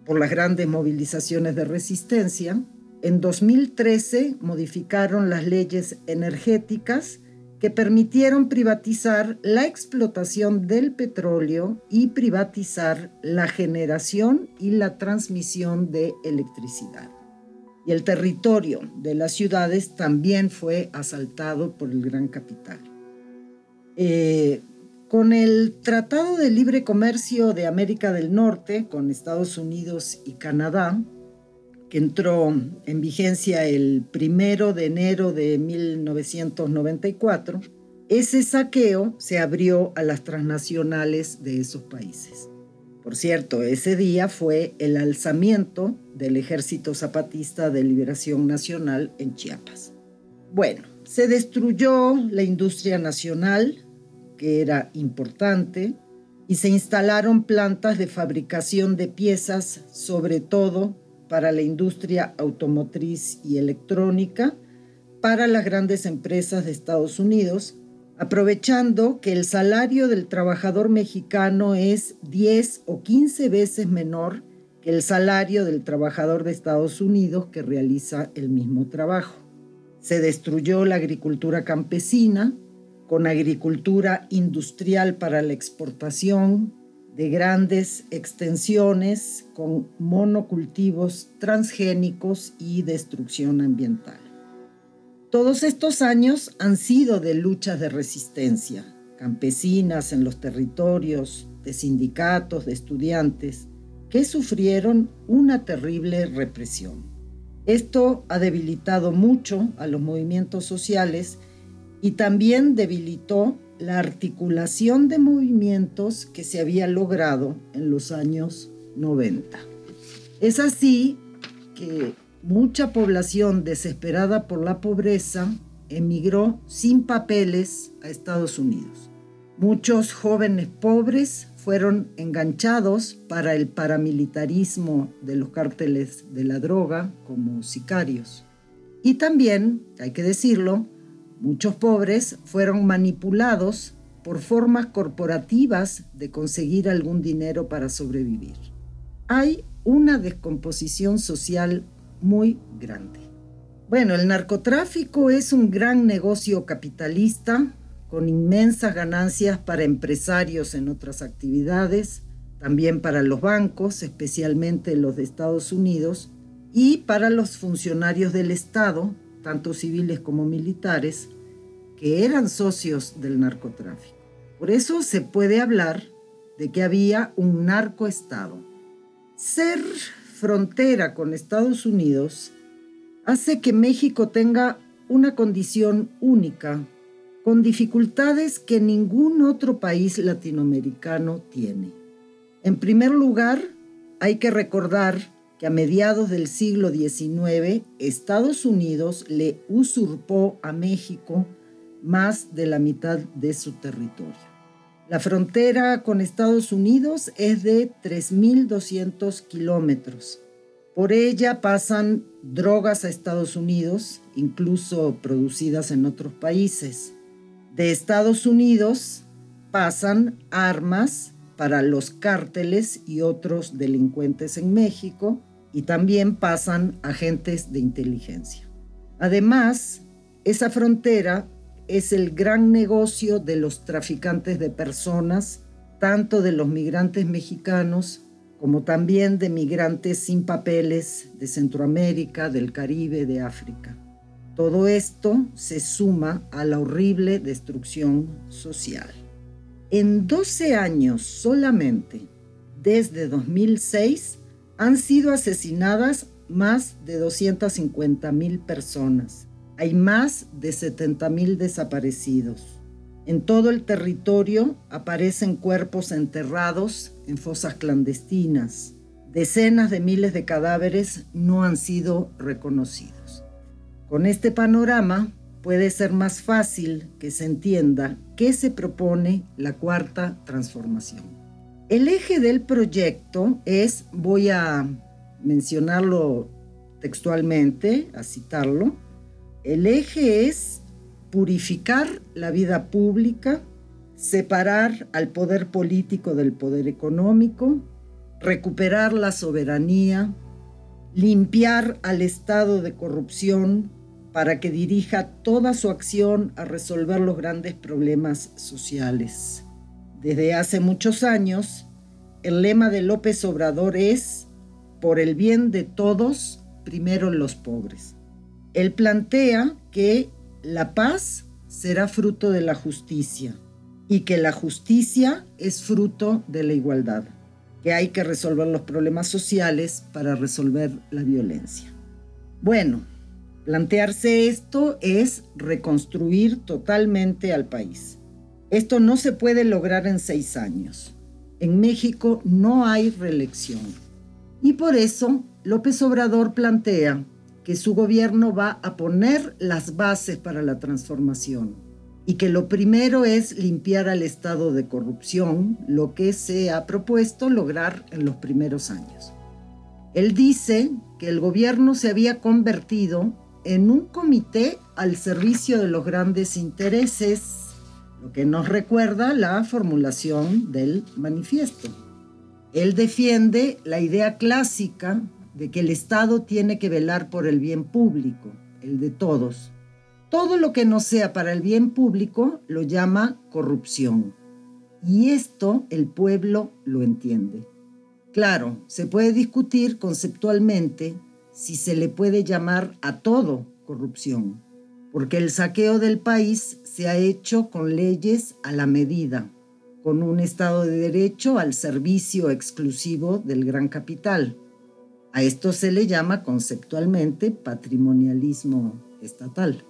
[SPEAKER 6] por las grandes movilizaciones de resistencia. En 2013 modificaron las leyes energéticas que permitieron privatizar la explotación del petróleo y privatizar la generación y la transmisión de electricidad. Y el territorio de las ciudades también fue asaltado por el gran capital. Eh, con el Tratado de Libre Comercio de América del Norte con Estados Unidos y Canadá, que entró en vigencia el primero de enero de 1994, ese saqueo se abrió a las transnacionales de esos países. Por cierto, ese día fue el alzamiento del Ejército Zapatista de Liberación Nacional en Chiapas. Bueno, se destruyó la industria nacional, que era importante, y se instalaron plantas de fabricación de piezas, sobre todo para la industria automotriz y electrónica, para las grandes empresas de Estados Unidos, aprovechando que el salario del trabajador mexicano es 10 o 15 veces menor que el salario del trabajador de Estados Unidos que realiza el mismo trabajo. Se destruyó la agricultura campesina, con agricultura industrial para la exportación de grandes extensiones, con monocultivos transgénicos y destrucción ambiental. Todos estos años han sido de luchas de resistencia, campesinas en los territorios, de sindicatos, de estudiantes, que sufrieron una terrible represión. Esto ha debilitado mucho a los movimientos sociales y también debilitó la articulación de movimientos que se había logrado en los años 90. Es así que mucha población desesperada por la pobreza emigró sin papeles a Estados Unidos. Muchos jóvenes pobres fueron enganchados para el paramilitarismo de los cárteles de la droga como sicarios. Y también, hay que decirlo, Muchos pobres fueron manipulados por formas corporativas de conseguir algún dinero para sobrevivir. Hay una descomposición social muy grande. Bueno, el narcotráfico es un gran negocio capitalista con inmensas ganancias para empresarios en otras actividades, también para los bancos, especialmente los de Estados Unidos, y para los funcionarios del Estado, tanto civiles como militares, que eran socios del narcotráfico. Por eso se puede hablar de que había un narcoestado. Ser frontera con Estados Unidos hace que México tenga una condición única, con dificultades que ningún otro país latinoamericano tiene. En primer lugar, hay que recordar que a mediados del siglo XIX Estados Unidos le usurpó a México más de la mitad de su territorio. La frontera con Estados Unidos es de 3.200 kilómetros. Por ella pasan drogas a Estados Unidos, incluso producidas en otros países. De Estados Unidos pasan armas para los cárteles y otros delincuentes en México y también pasan agentes de inteligencia. Además, esa frontera es el gran negocio de los traficantes de personas, tanto de los migrantes mexicanos como también de migrantes sin papeles de Centroamérica, del Caribe, de África. Todo esto se suma a la horrible destrucción social. En 12 años solamente, desde 2006, han sido asesinadas más de 250 mil personas. Hay más de 70 mil desaparecidos. En todo el territorio aparecen cuerpos enterrados en fosas clandestinas. Decenas de miles de cadáveres no han sido reconocidos. Con este panorama puede ser más fácil que se entienda qué se propone la cuarta transformación. El eje del proyecto es, voy a mencionarlo textualmente, a citarlo, el eje es purificar la vida pública, separar al poder político del poder económico, recuperar la soberanía, limpiar al Estado de corrupción para que dirija toda su acción a resolver los grandes problemas sociales. Desde hace muchos años, el lema de López Obrador es, por el bien de todos, primero los pobres. Él plantea que la paz será fruto de la justicia y que la justicia es fruto de la igualdad, que hay que resolver los problemas sociales para resolver la violencia. Bueno, plantearse esto es reconstruir totalmente al país. Esto no se puede lograr en seis años. En México no hay reelección. Y por eso López Obrador plantea que su gobierno va a poner las bases para la transformación y que lo primero es limpiar al estado de corrupción, lo que se ha propuesto lograr en los primeros años. Él dice que el gobierno se había convertido en un comité al servicio de los grandes intereses, lo que nos recuerda la formulación del manifiesto. Él defiende la idea clásica de que el Estado tiene que velar por el bien público, el de todos. Todo lo que no sea para el bien público lo llama corrupción. Y esto el pueblo lo entiende. Claro, se puede discutir conceptualmente si se le puede llamar a todo corrupción, porque el saqueo del país se ha hecho con leyes a la medida, con un Estado de Derecho al servicio exclusivo del gran capital a esto se le llama conceptualmente patrimonialismo estatal.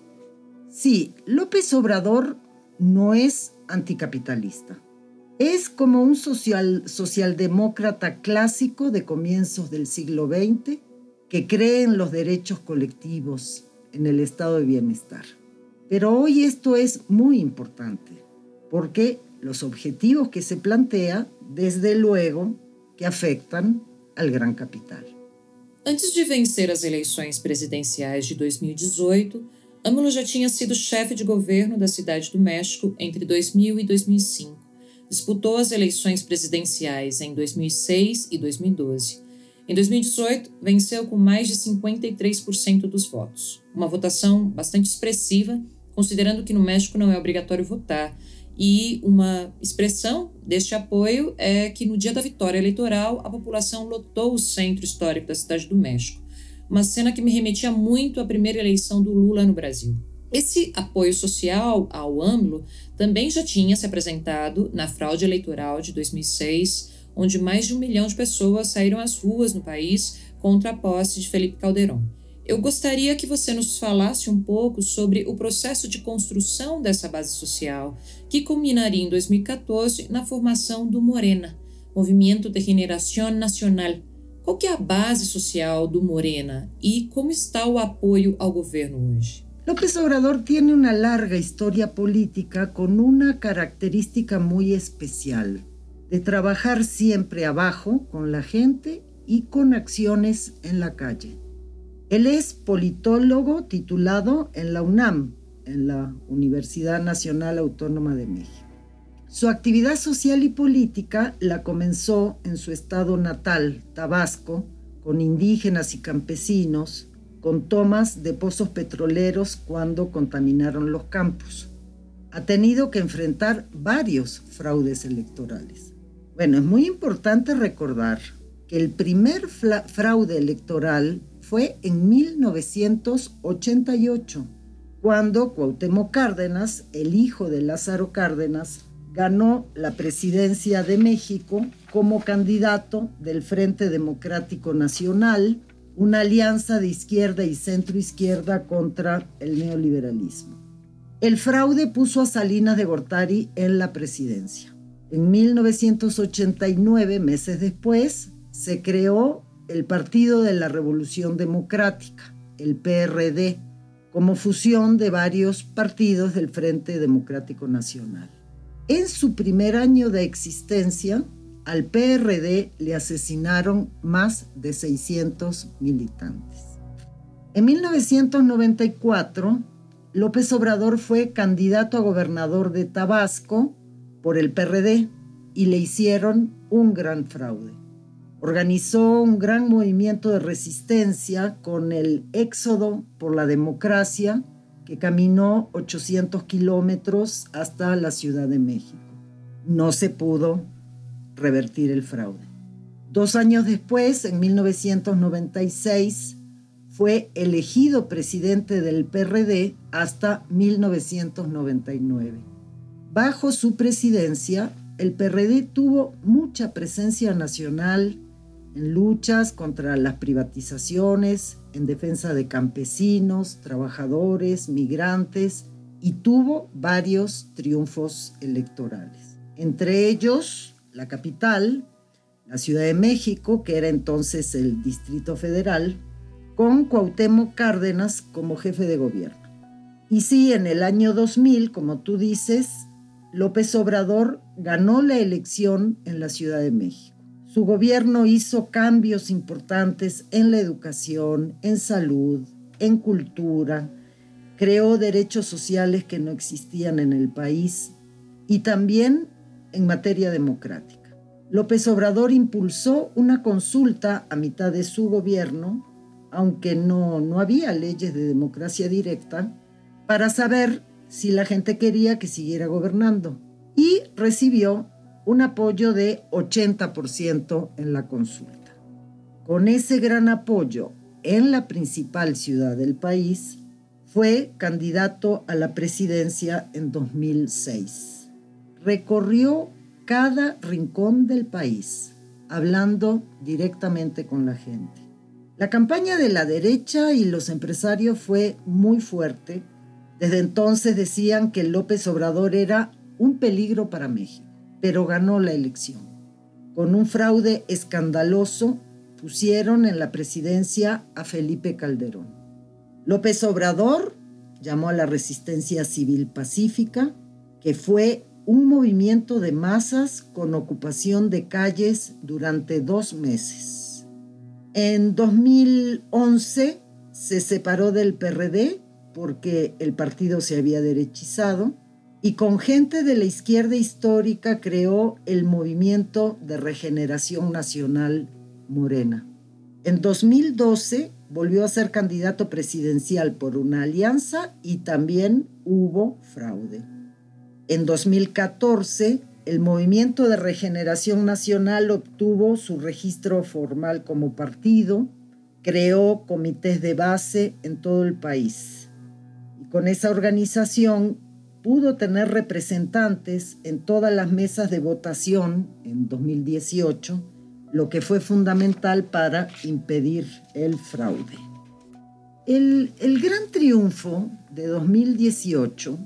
[SPEAKER 6] Sí, López Obrador no es anticapitalista. Es como un social, socialdemócrata clásico de comienzos del siglo XX que cree en los derechos colectivos, en el estado de bienestar. Pero hoy esto es muy importante, porque los objetivos que se plantea, desde luego, que afectan al gran capital.
[SPEAKER 5] Antes de vencer as eleições presidenciais de 2018, Âmulo já tinha sido chefe de governo da Cidade do México entre 2000 e 2005. Disputou as eleições presidenciais em 2006 e 2012. Em 2018, venceu com mais de 53% dos votos, uma votação bastante expressiva, considerando que no México não é obrigatório votar e uma expressão deste apoio é que no dia da vitória eleitoral a população lotou o centro histórico da Cidade do México, uma cena que me remetia muito à primeira eleição do Lula no Brasil. Esse apoio social ao AMLO também já tinha se apresentado na fraude eleitoral de 2006, onde mais de um milhão de pessoas saíram às ruas no país contra a posse de Felipe Calderón. Eu gostaria que você nos falasse um pouco sobre o processo de construção dessa base social, que culminaria em 2014 na formação do Morena, Movimento de Generação Nacional. Qual é a base social do Morena e como está o apoio ao governo hoje?
[SPEAKER 6] López Obrador tiene una larga historia política con una característica muy especial, de trabajar siempre abajo con la gente y con acciones en la calle. Él es politólogo titulado en la UNAM, en la Universidad Nacional Autónoma de México. Su actividad social y política la comenzó en su estado natal, Tabasco, con indígenas y campesinos, con tomas de pozos petroleros cuando contaminaron los campos. Ha tenido que enfrentar varios fraudes electorales. Bueno, es muy importante recordar que el primer fraude electoral fue en 1988, cuando Cuauhtémoc Cárdenas, el hijo de Lázaro Cárdenas, ganó la presidencia de México como candidato del Frente Democrático Nacional, una alianza de izquierda y centroizquierda contra el neoliberalismo. El fraude puso a Salinas de Gortari en la presidencia. En 1989, meses después, se creó el Partido de la Revolución Democrática, el PRD, como fusión de varios partidos del Frente Democrático Nacional. En su primer año de existencia, al PRD le asesinaron más de 600 militantes. En 1994, López Obrador fue candidato a gobernador de Tabasco por el PRD y le hicieron un gran fraude organizó un gran movimiento de resistencia con el Éxodo por la Democracia, que caminó 800 kilómetros hasta la Ciudad de México. No se pudo revertir el fraude. Dos años después, en 1996, fue elegido presidente del PRD hasta 1999. Bajo su presidencia, el PRD tuvo mucha presencia nacional en luchas contra las privatizaciones, en defensa de campesinos, trabajadores, migrantes y tuvo varios triunfos electorales. Entre ellos, la capital, la Ciudad de México, que era entonces el Distrito Federal, con Cuauhtémoc Cárdenas como jefe de gobierno. Y sí, en el año 2000, como tú dices, López Obrador ganó la elección en la Ciudad de México. Su gobierno hizo cambios importantes en la educación, en salud, en cultura, creó derechos sociales que no existían en el país y también en materia democrática. López Obrador impulsó una consulta a mitad de su gobierno, aunque no, no había leyes de democracia directa, para saber si la gente quería que siguiera gobernando y recibió un apoyo de 80% en la consulta. Con ese gran apoyo en la principal ciudad del país, fue candidato a la presidencia en 2006. Recorrió cada rincón del país, hablando directamente con la gente. La campaña de la derecha y los empresarios fue muy fuerte. Desde entonces decían que López Obrador era un peligro para México pero ganó la elección. Con un fraude escandaloso pusieron en la presidencia a Felipe Calderón. López Obrador llamó a la resistencia civil pacífica, que fue un movimiento de masas con ocupación de calles durante dos meses. En 2011 se separó del PRD porque el partido se había derechizado y con gente de la izquierda histórica creó el movimiento de regeneración nacional Morena. En 2012 volvió a ser candidato presidencial por una alianza y también hubo fraude. En 2014, el Movimiento de Regeneración Nacional obtuvo su registro formal como partido, creó comités de base en todo el país. Y con esa organización pudo tener representantes en todas las mesas de votación en 2018, lo que fue fundamental para impedir el fraude. El, el gran triunfo de 2018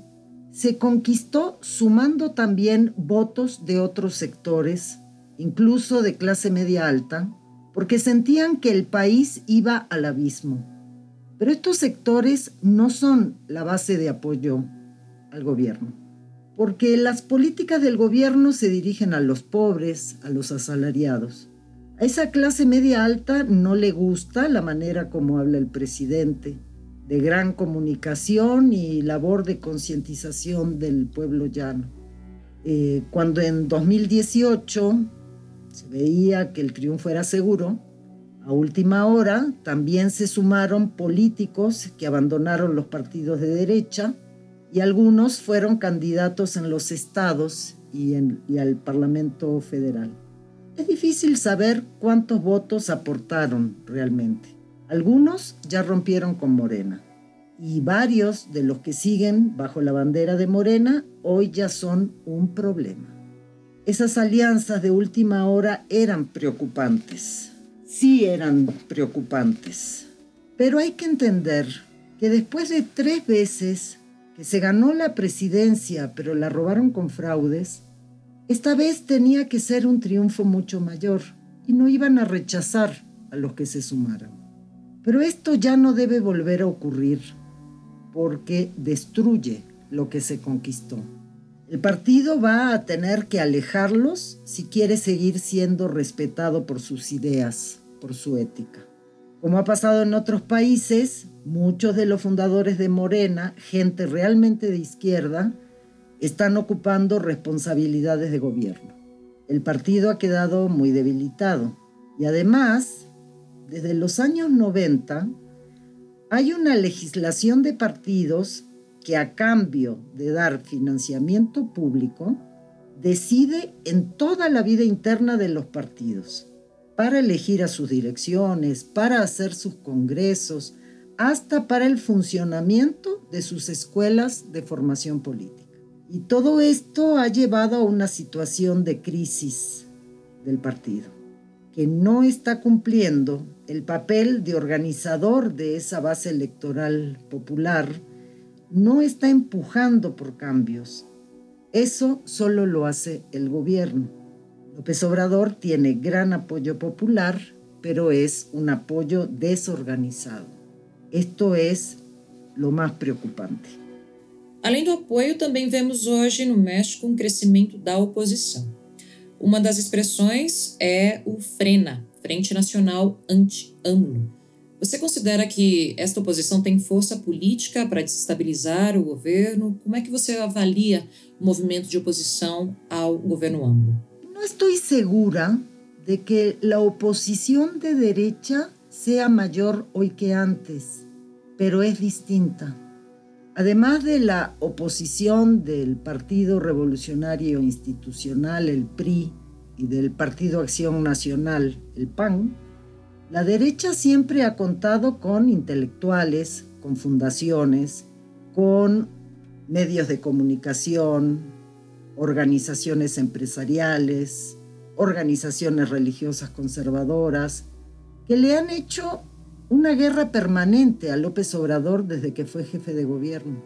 [SPEAKER 6] se conquistó sumando también votos de otros sectores, incluso de clase media alta, porque sentían que el país iba al abismo. Pero estos sectores no son la base de apoyo al gobierno. Porque las políticas del gobierno se dirigen a los pobres, a los asalariados. A esa clase media alta no le gusta la manera como habla el presidente, de gran comunicación y labor de concientización del pueblo llano. Eh, cuando en 2018 se veía que el triunfo era seguro, a última hora también se sumaron políticos que abandonaron los partidos de derecha y algunos fueron candidatos en los estados y, en, al Parlamento Federal. Es difícil saber cuántos votos aportaron realmente. Algunos ya rompieron con Morena y varios de los que siguen bajo la bandera de Morena hoy ya son un problema. Esas alianzas de última hora eran preocupantes, sí eran preocupantes, pero hay que entender que después de tres veces que se ganó la presidencia pero la robaron con fraudes, esta vez tenía que ser un triunfo mucho mayor y no iban a rechazar a los que se sumaran. Pero esto ya no debe volver a ocurrir porque destruye lo que se conquistó. El partido va a tener que alejarlos si quiere seguir siendo respetado por sus ideas, por su ética. Como ha pasado en otros países, muchos de los fundadores de Morena, gente realmente de izquierda, están ocupando responsabilidades de gobierno. El partido ha quedado muy debilitado y además, desde los años 90, hay una legislación de partidos que a cambio de dar financiamiento público, decide en toda la vida interna de los partidos, para elegir a sus direcciones, para hacer sus congresos, hasta para el funcionamiento de sus escuelas de formación política. Y todo esto ha llevado a una situación de crisis del partido, que no está cumpliendo el papel de organizador de esa base electoral popular, no está empujando por cambios. Eso solo lo hace el gobierno. López Obrador tiene gran apoyo popular, pero es un apoyo desorganizado. Esto es lo más preocupante.
[SPEAKER 5] Além do apoio, também vemos hoje no México um crescimento da oposição. Uma das expressões é o FRENA, Frente Nacional Anti-AMLO. Você considera que esta oposição tem força política para desestabilizar o governo? Como é que você avalia o movimento de oposição ao governo AMLO?
[SPEAKER 6] Não estou segura de que a oposição de derecha seja maior hoje que antes, pero é distinta. Además de la oposición del Partido Revolucionario Institucional, el PRI, y del Partido Acción Nacional, el PAN, la derecha siempre ha contado con intelectuales, con fundaciones, con medios de comunicación, organizaciones empresariales, organizaciones religiosas conservadoras, que le han hecho una guerra permanente a López Obrador desde que fue jefe de gobierno.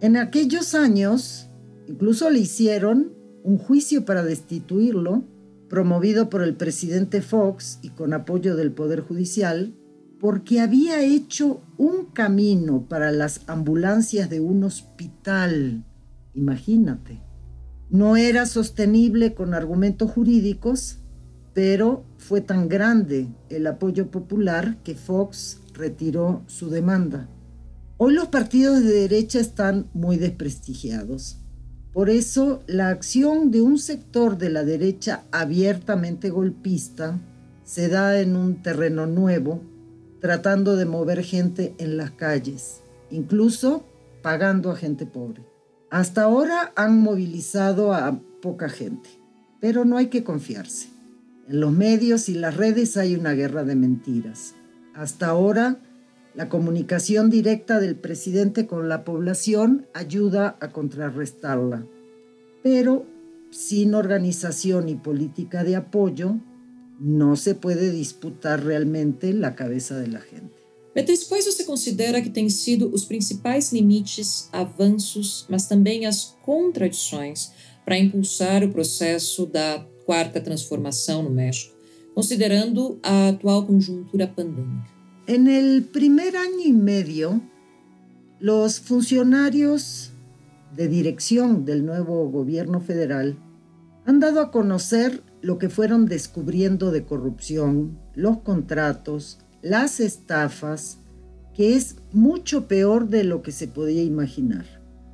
[SPEAKER 6] En aquellos años, incluso le hicieron un juicio para destituirlo, promovido por el presidente Fox y con apoyo del Poder Judicial, porque había hecho un camino para las ambulancias de un hospital. Imagínate. No era sostenible con argumentos jurídicos, pero fue tan grande el apoyo popular que Fox retiró su demanda. Hoy los partidos de derecha están muy desprestigiados. Por eso la acción de un sector de la derecha abiertamente golpista se da en un terreno nuevo, tratando de mover gente en las calles, incluso pagando a gente pobre. Hasta ahora han movilizado a poca gente, pero no hay que confiarse. En los medios y las redes hay una guerra de mentiras. Hasta ahora, la comunicación directa del presidente con la población ayuda a contrarrestarla, pero sin organización y política de apoyo no se puede disputar realmente la cabeza de la gente.
[SPEAKER 5] Beatriz, quais você considera que têm sido os principais limites, avanços, mas também as contradições para impulsar o processo da quarta transformação no México, considerando a atual conjuntura pandêmica?
[SPEAKER 6] En el primer año y medio, los funcionarios de dirección del nuevo gobierno federal han dado a conocer lo que fueron descubriendo de corrupción, los contratos, las estafas, que es mucho peor de lo que se podía imaginar.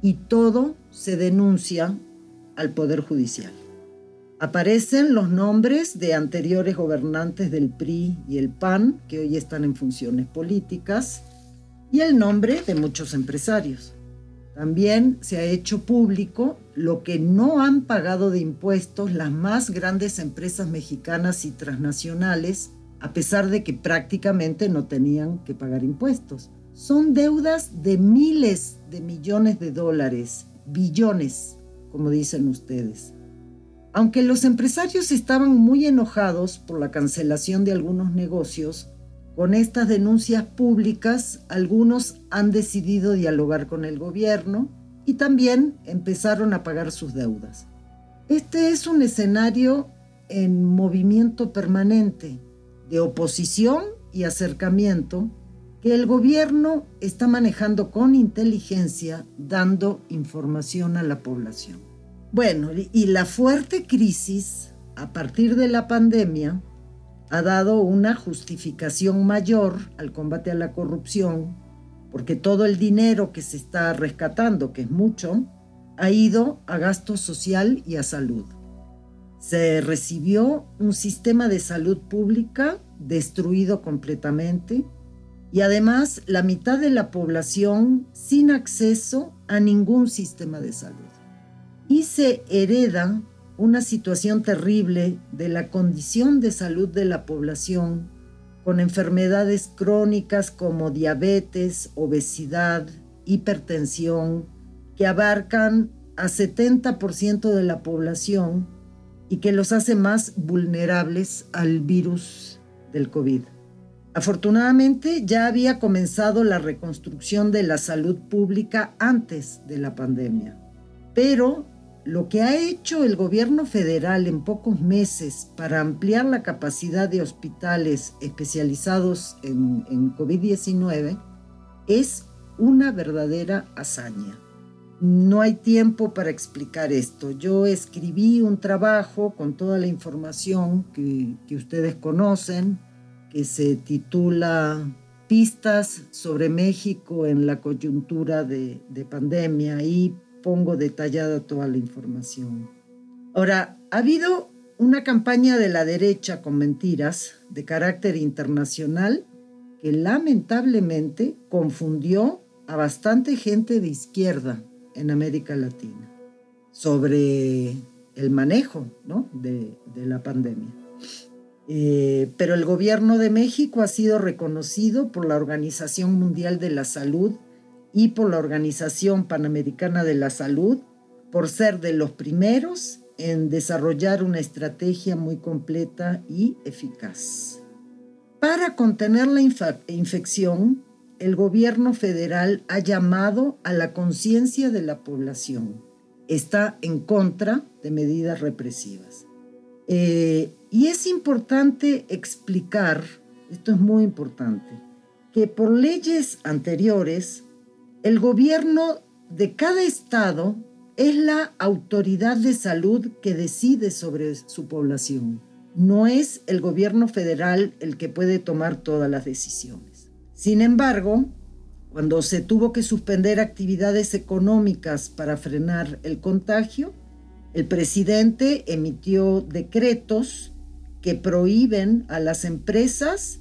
[SPEAKER 6] Y todo se denuncia al Poder Judicial. Aparecen los nombres de anteriores gobernantes del PRI y el PAN, que hoy están en funciones políticas, y el nombre de muchos empresarios. También se ha hecho público lo que no han pagado de impuestos las más grandes empresas mexicanas y transnacionales, a pesar de que prácticamente no tenían que pagar impuestos. Son deudas de miles de millones de dólares, billones, como dicen ustedes. Aunque los empresarios estaban muy enojados por la cancelación de algunos negocios, con estas denuncias públicas algunos han decidido dialogar con el gobierno y también empezaron a pagar sus deudas. Este es un escenario en movimiento permanente de oposición y acercamiento que el gobierno está manejando con inteligencia, dando información a la población. Bueno, y la fuerte crisis a partir de la pandemia ha dado una justificación mayor al combate a la corrupción, porque todo el dinero que se está rescatando, que es mucho, ha ido a gasto social y a salud. Se recibió un sistema de salud pública destruido completamente y además la mitad de la población sin acceso a ningún sistema de salud. Y se hereda una situación terrible de la condición de salud de la población con enfermedades crónicas como diabetes, obesidad, hipertensión, que abarcan a 70% de la población y que los hace más vulnerables al virus del COVID. Afortunadamente ya había comenzado la reconstrucción de la salud pública antes de la pandemia, pero lo que ha hecho el gobierno federal en pocos meses para ampliar la capacidad de hospitales especializados en, COVID-19 es una verdadera hazaña. No hay tiempo para explicar esto. Yo escribí un trabajo con toda la información que, ustedes conocen, que se titula Pistas sobre México en la coyuntura de, de pandemia y pongo detallada toda la información. Ahora, ha habido una campaña de la derecha con mentiras de carácter internacional que lamentablemente confundió a bastante gente de izquierda en América Latina sobre el manejo de, la pandemia. Eh, pero el gobierno de México ha sido reconocido por la Organización Mundial de la Salud y por la Organización Panamericana de la Salud por ser de los primeros en desarrollar una estrategia muy completa y eficaz. Para contener la infección, el gobierno federal ha llamado a la conciencia de la población. Está en contra de medidas represivas. Eh, y es importante explicar, esto es muy importante, que por leyes anteriores el gobierno de cada estado es la autoridad de salud que decide sobre su población. No es el gobierno federal el que puede tomar todas las decisiones. Sin embargo, cuando se tuvo que suspender actividades económicas para frenar el contagio, el presidente emitió decretos que prohíben a las empresas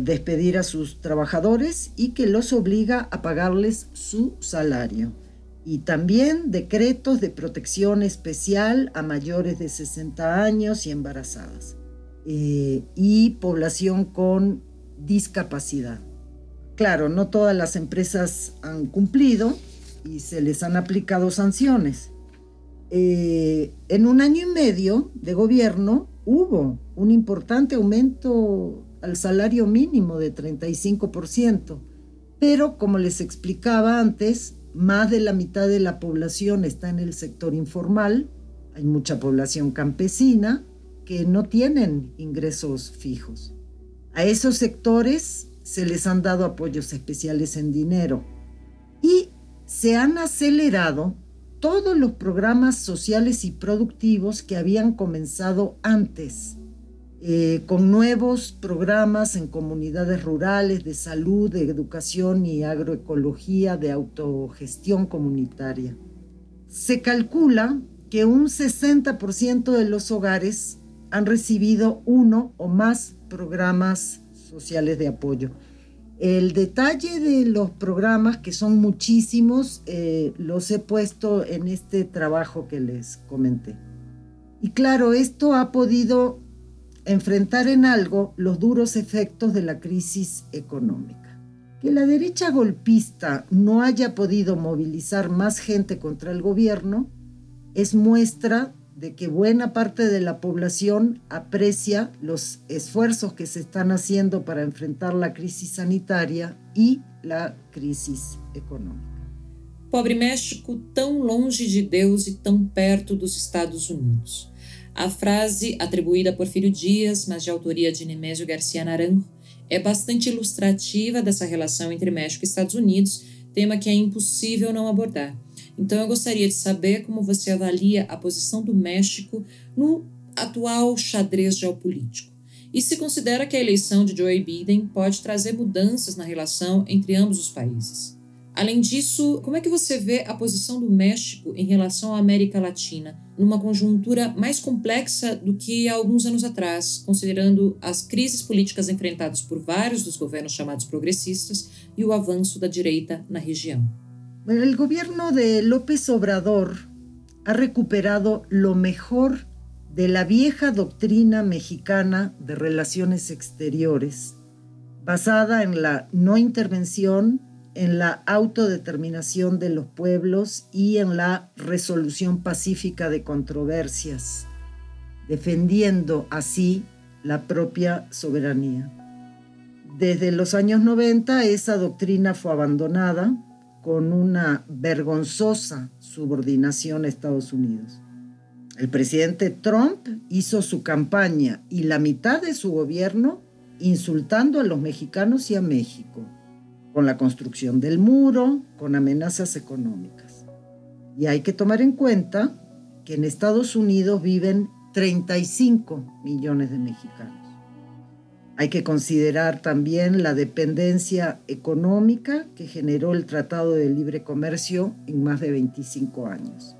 [SPEAKER 6] despedir a sus trabajadores y que los obliga a pagarles su salario. Y también decretos de protección especial a mayores de 60 años y embarazadas. Eh, y población con discapacidad. Claro, no todas las empresas han cumplido y se les han aplicado sanciones. Eh, en un año y medio de gobierno hubo un importante aumento al salario mínimo de 35%. Pero, como les explicaba antes, más de la mitad de la población está en el sector informal, hay mucha población campesina que no tienen ingresos fijos. A esos sectores se les han dado apoyos especiales en dinero y se han acelerado todos los programas sociales y productivos que habían comenzado antes eh, con nuevos programas en comunidades rurales de salud, de educación y agroecología, de autogestión comunitaria. Se calcula que un 60% de los hogares han recibido uno o más programas sociales de apoyo. El detalle de los programas, que son muchísimos, eh, los he puesto en este trabajo que les comenté. Y claro, esto ha podido enfrentar en algo los duros efectos de la crisis económica. Que la derecha golpista no haya podido movilizar más gente contra el gobierno es muestra de que buena parte de la población aprecia los esfuerzos que se están haciendo para enfrentar la crisis sanitaria y la crisis econômica.
[SPEAKER 5] Pobre México, tão longe de Deus e tão perto dos Estados Unidos. A frase, atribuída por Filho Dias, mas de autoria de Nemésio Garcia Naranjo, é bastante ilustrativa dessa relação entre México e Estados Unidos, tema que é impossível não abordar. Então eu gostaria de saber como você avalia a posição do México no atual xadrez geopolítico. E se considera que a eleição de Joe Biden pode trazer mudanças na relação entre ambos os países. Além disso, como é que você vê a posição do México em relação à América Latina, numa conjuntura mais complexa do que há alguns anos atrás, considerando as crises políticas enfrentadas por vários dos governos chamados progressistas e o avanço da direita na região?
[SPEAKER 6] El gobierno de López Obrador ha recuperado lo mejor de la vieja doctrina mexicana de relaciones exteriores, basada en la no intervención, en la autodeterminación de los pueblos y en la resolución pacífica de controversias, defendiendo así la propia soberanía. Desde los años 90 esa doctrina fue abandonada con una vergonzosa subordinación a Estados Unidos. El presidente Trump hizo su campaña y la mitad de su gobierno insultando a los mexicanos y a México, con la construcción del muro, con amenazas económicas. Y hay que tomar en cuenta que en Estados Unidos viven 35 millones de mexicanos. Hay que considerar también la dependencia económica que generó el Tratado de Libre Comercio en más de 25 años.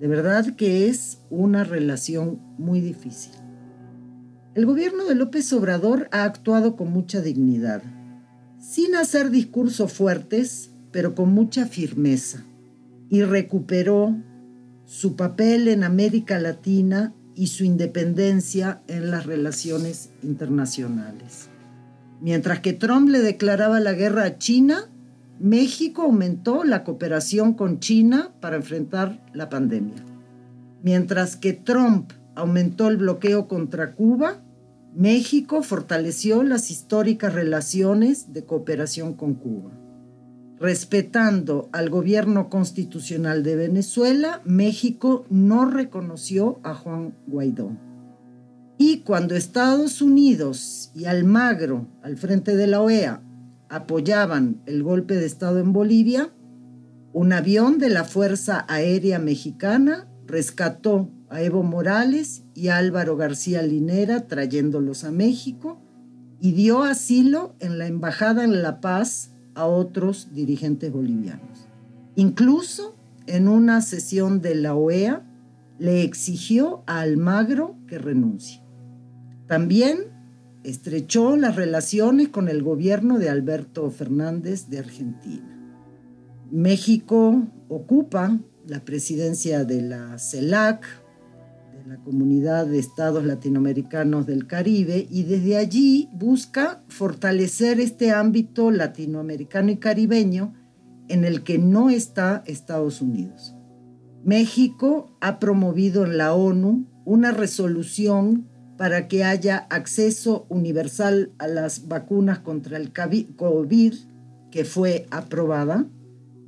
[SPEAKER 6] De verdad que es una relación muy difícil. El gobierno de López Obrador ha actuado con mucha dignidad, sin hacer discursos fuertes, pero con mucha firmeza, y recuperó su papel en América Latina y su independencia en las relaciones internacionales. Mientras que Trump le declaraba la guerra a China, México aumentó la cooperación con China para enfrentar la pandemia. Mientras que Trump aumentó el bloqueo contra Cuba, México fortaleció las históricas relaciones de cooperación con Cuba. Respetando al gobierno constitucional de Venezuela, México no reconoció a Juan Guaidó. Y cuando Estados Unidos y Almagro, al frente de la OEA, apoyaban el golpe de Estado en Bolivia, un avión de la Fuerza Aérea Mexicana rescató a Evo Morales y Álvaro García Linera trayéndolos a México y dio asilo en la Embajada en La Paz a otros dirigentes bolivianos. Incluso en una sesión de la OEA le exigió a Almagro que renuncie. También estrechó las relaciones con el gobierno de Alberto Fernández de Argentina. México ocupa la presidencia de la CELAC, la Comunidad de Estados Latinoamericanos del Caribe y desde allí busca fortalecer este ámbito latinoamericano y caribeño en el que no está Estados Unidos. México ha promovido en la ONU una resolución para que haya acceso universal a las vacunas contra el COVID que fue aprobada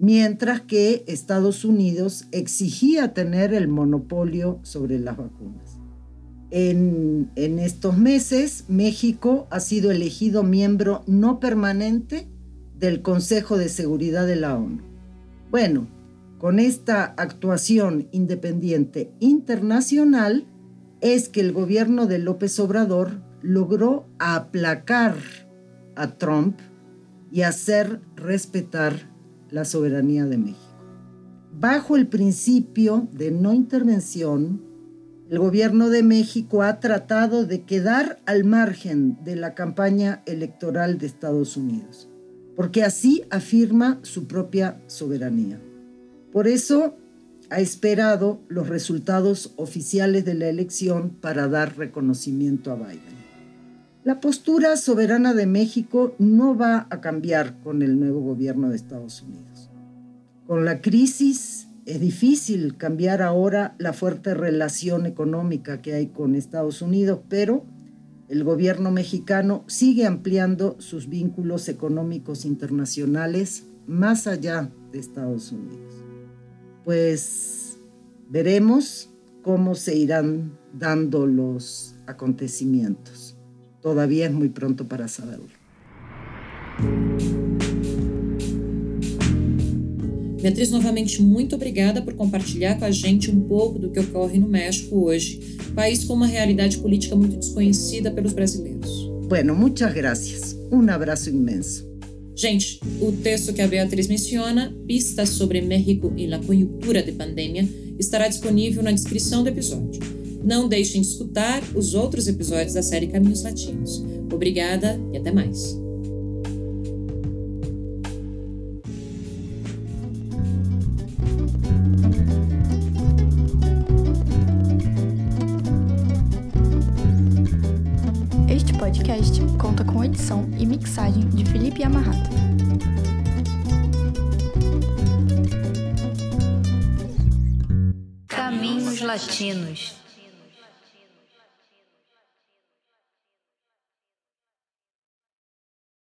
[SPEAKER 6] mientras que Estados Unidos exigía tener el monopolio sobre las vacunas. En, estos meses, México ha sido elegido miembro no permanente del Consejo de Seguridad de la ONU. Bueno, con esta actuación independiente internacional es que el gobierno de López Obrador logró aplacar a Trump y hacer respetar la soberanía de México. Bajo el principio de no intervención, el gobierno de México ha tratado de quedar al margen de la campaña electoral de Estados Unidos. porque así afirma su propia soberanía. Por eso ha esperado los resultados oficiales de la elección para dar reconocimiento a Biden. La postura soberana de México no va a cambiar con el nuevo gobierno de Estados Unidos. Con la crisis es difícil cambiar ahora la fuerte relación económica que hay con Estados Unidos, pero el gobierno mexicano sigue ampliando sus vínculos económicos internacionales más allá de Estados Unidos. Pues veremos cómo se irán dando los acontecimientos. Todavía es muy pronto para saberlo.
[SPEAKER 5] Beatriz, novamente, muito obrigada por compartilhar com a gente um pouco do que ocorre no México hoje, país com uma realidade política muito desconhecida pelos brasileiros.
[SPEAKER 6] Bueno, muchas gracias. Um abraço imenso.
[SPEAKER 5] Gente, o texto que a Beatriz menciona, Pistas sobre México e la conjuntura de pandemia, estará disponível na descrição do episódio. Não deixem de escutar os outros episódios da série Caminhos Latinos. Obrigada e até mais.
[SPEAKER 2] podcast conta com edição e mixagem de Felipe Amarrato. Caminhos Latinos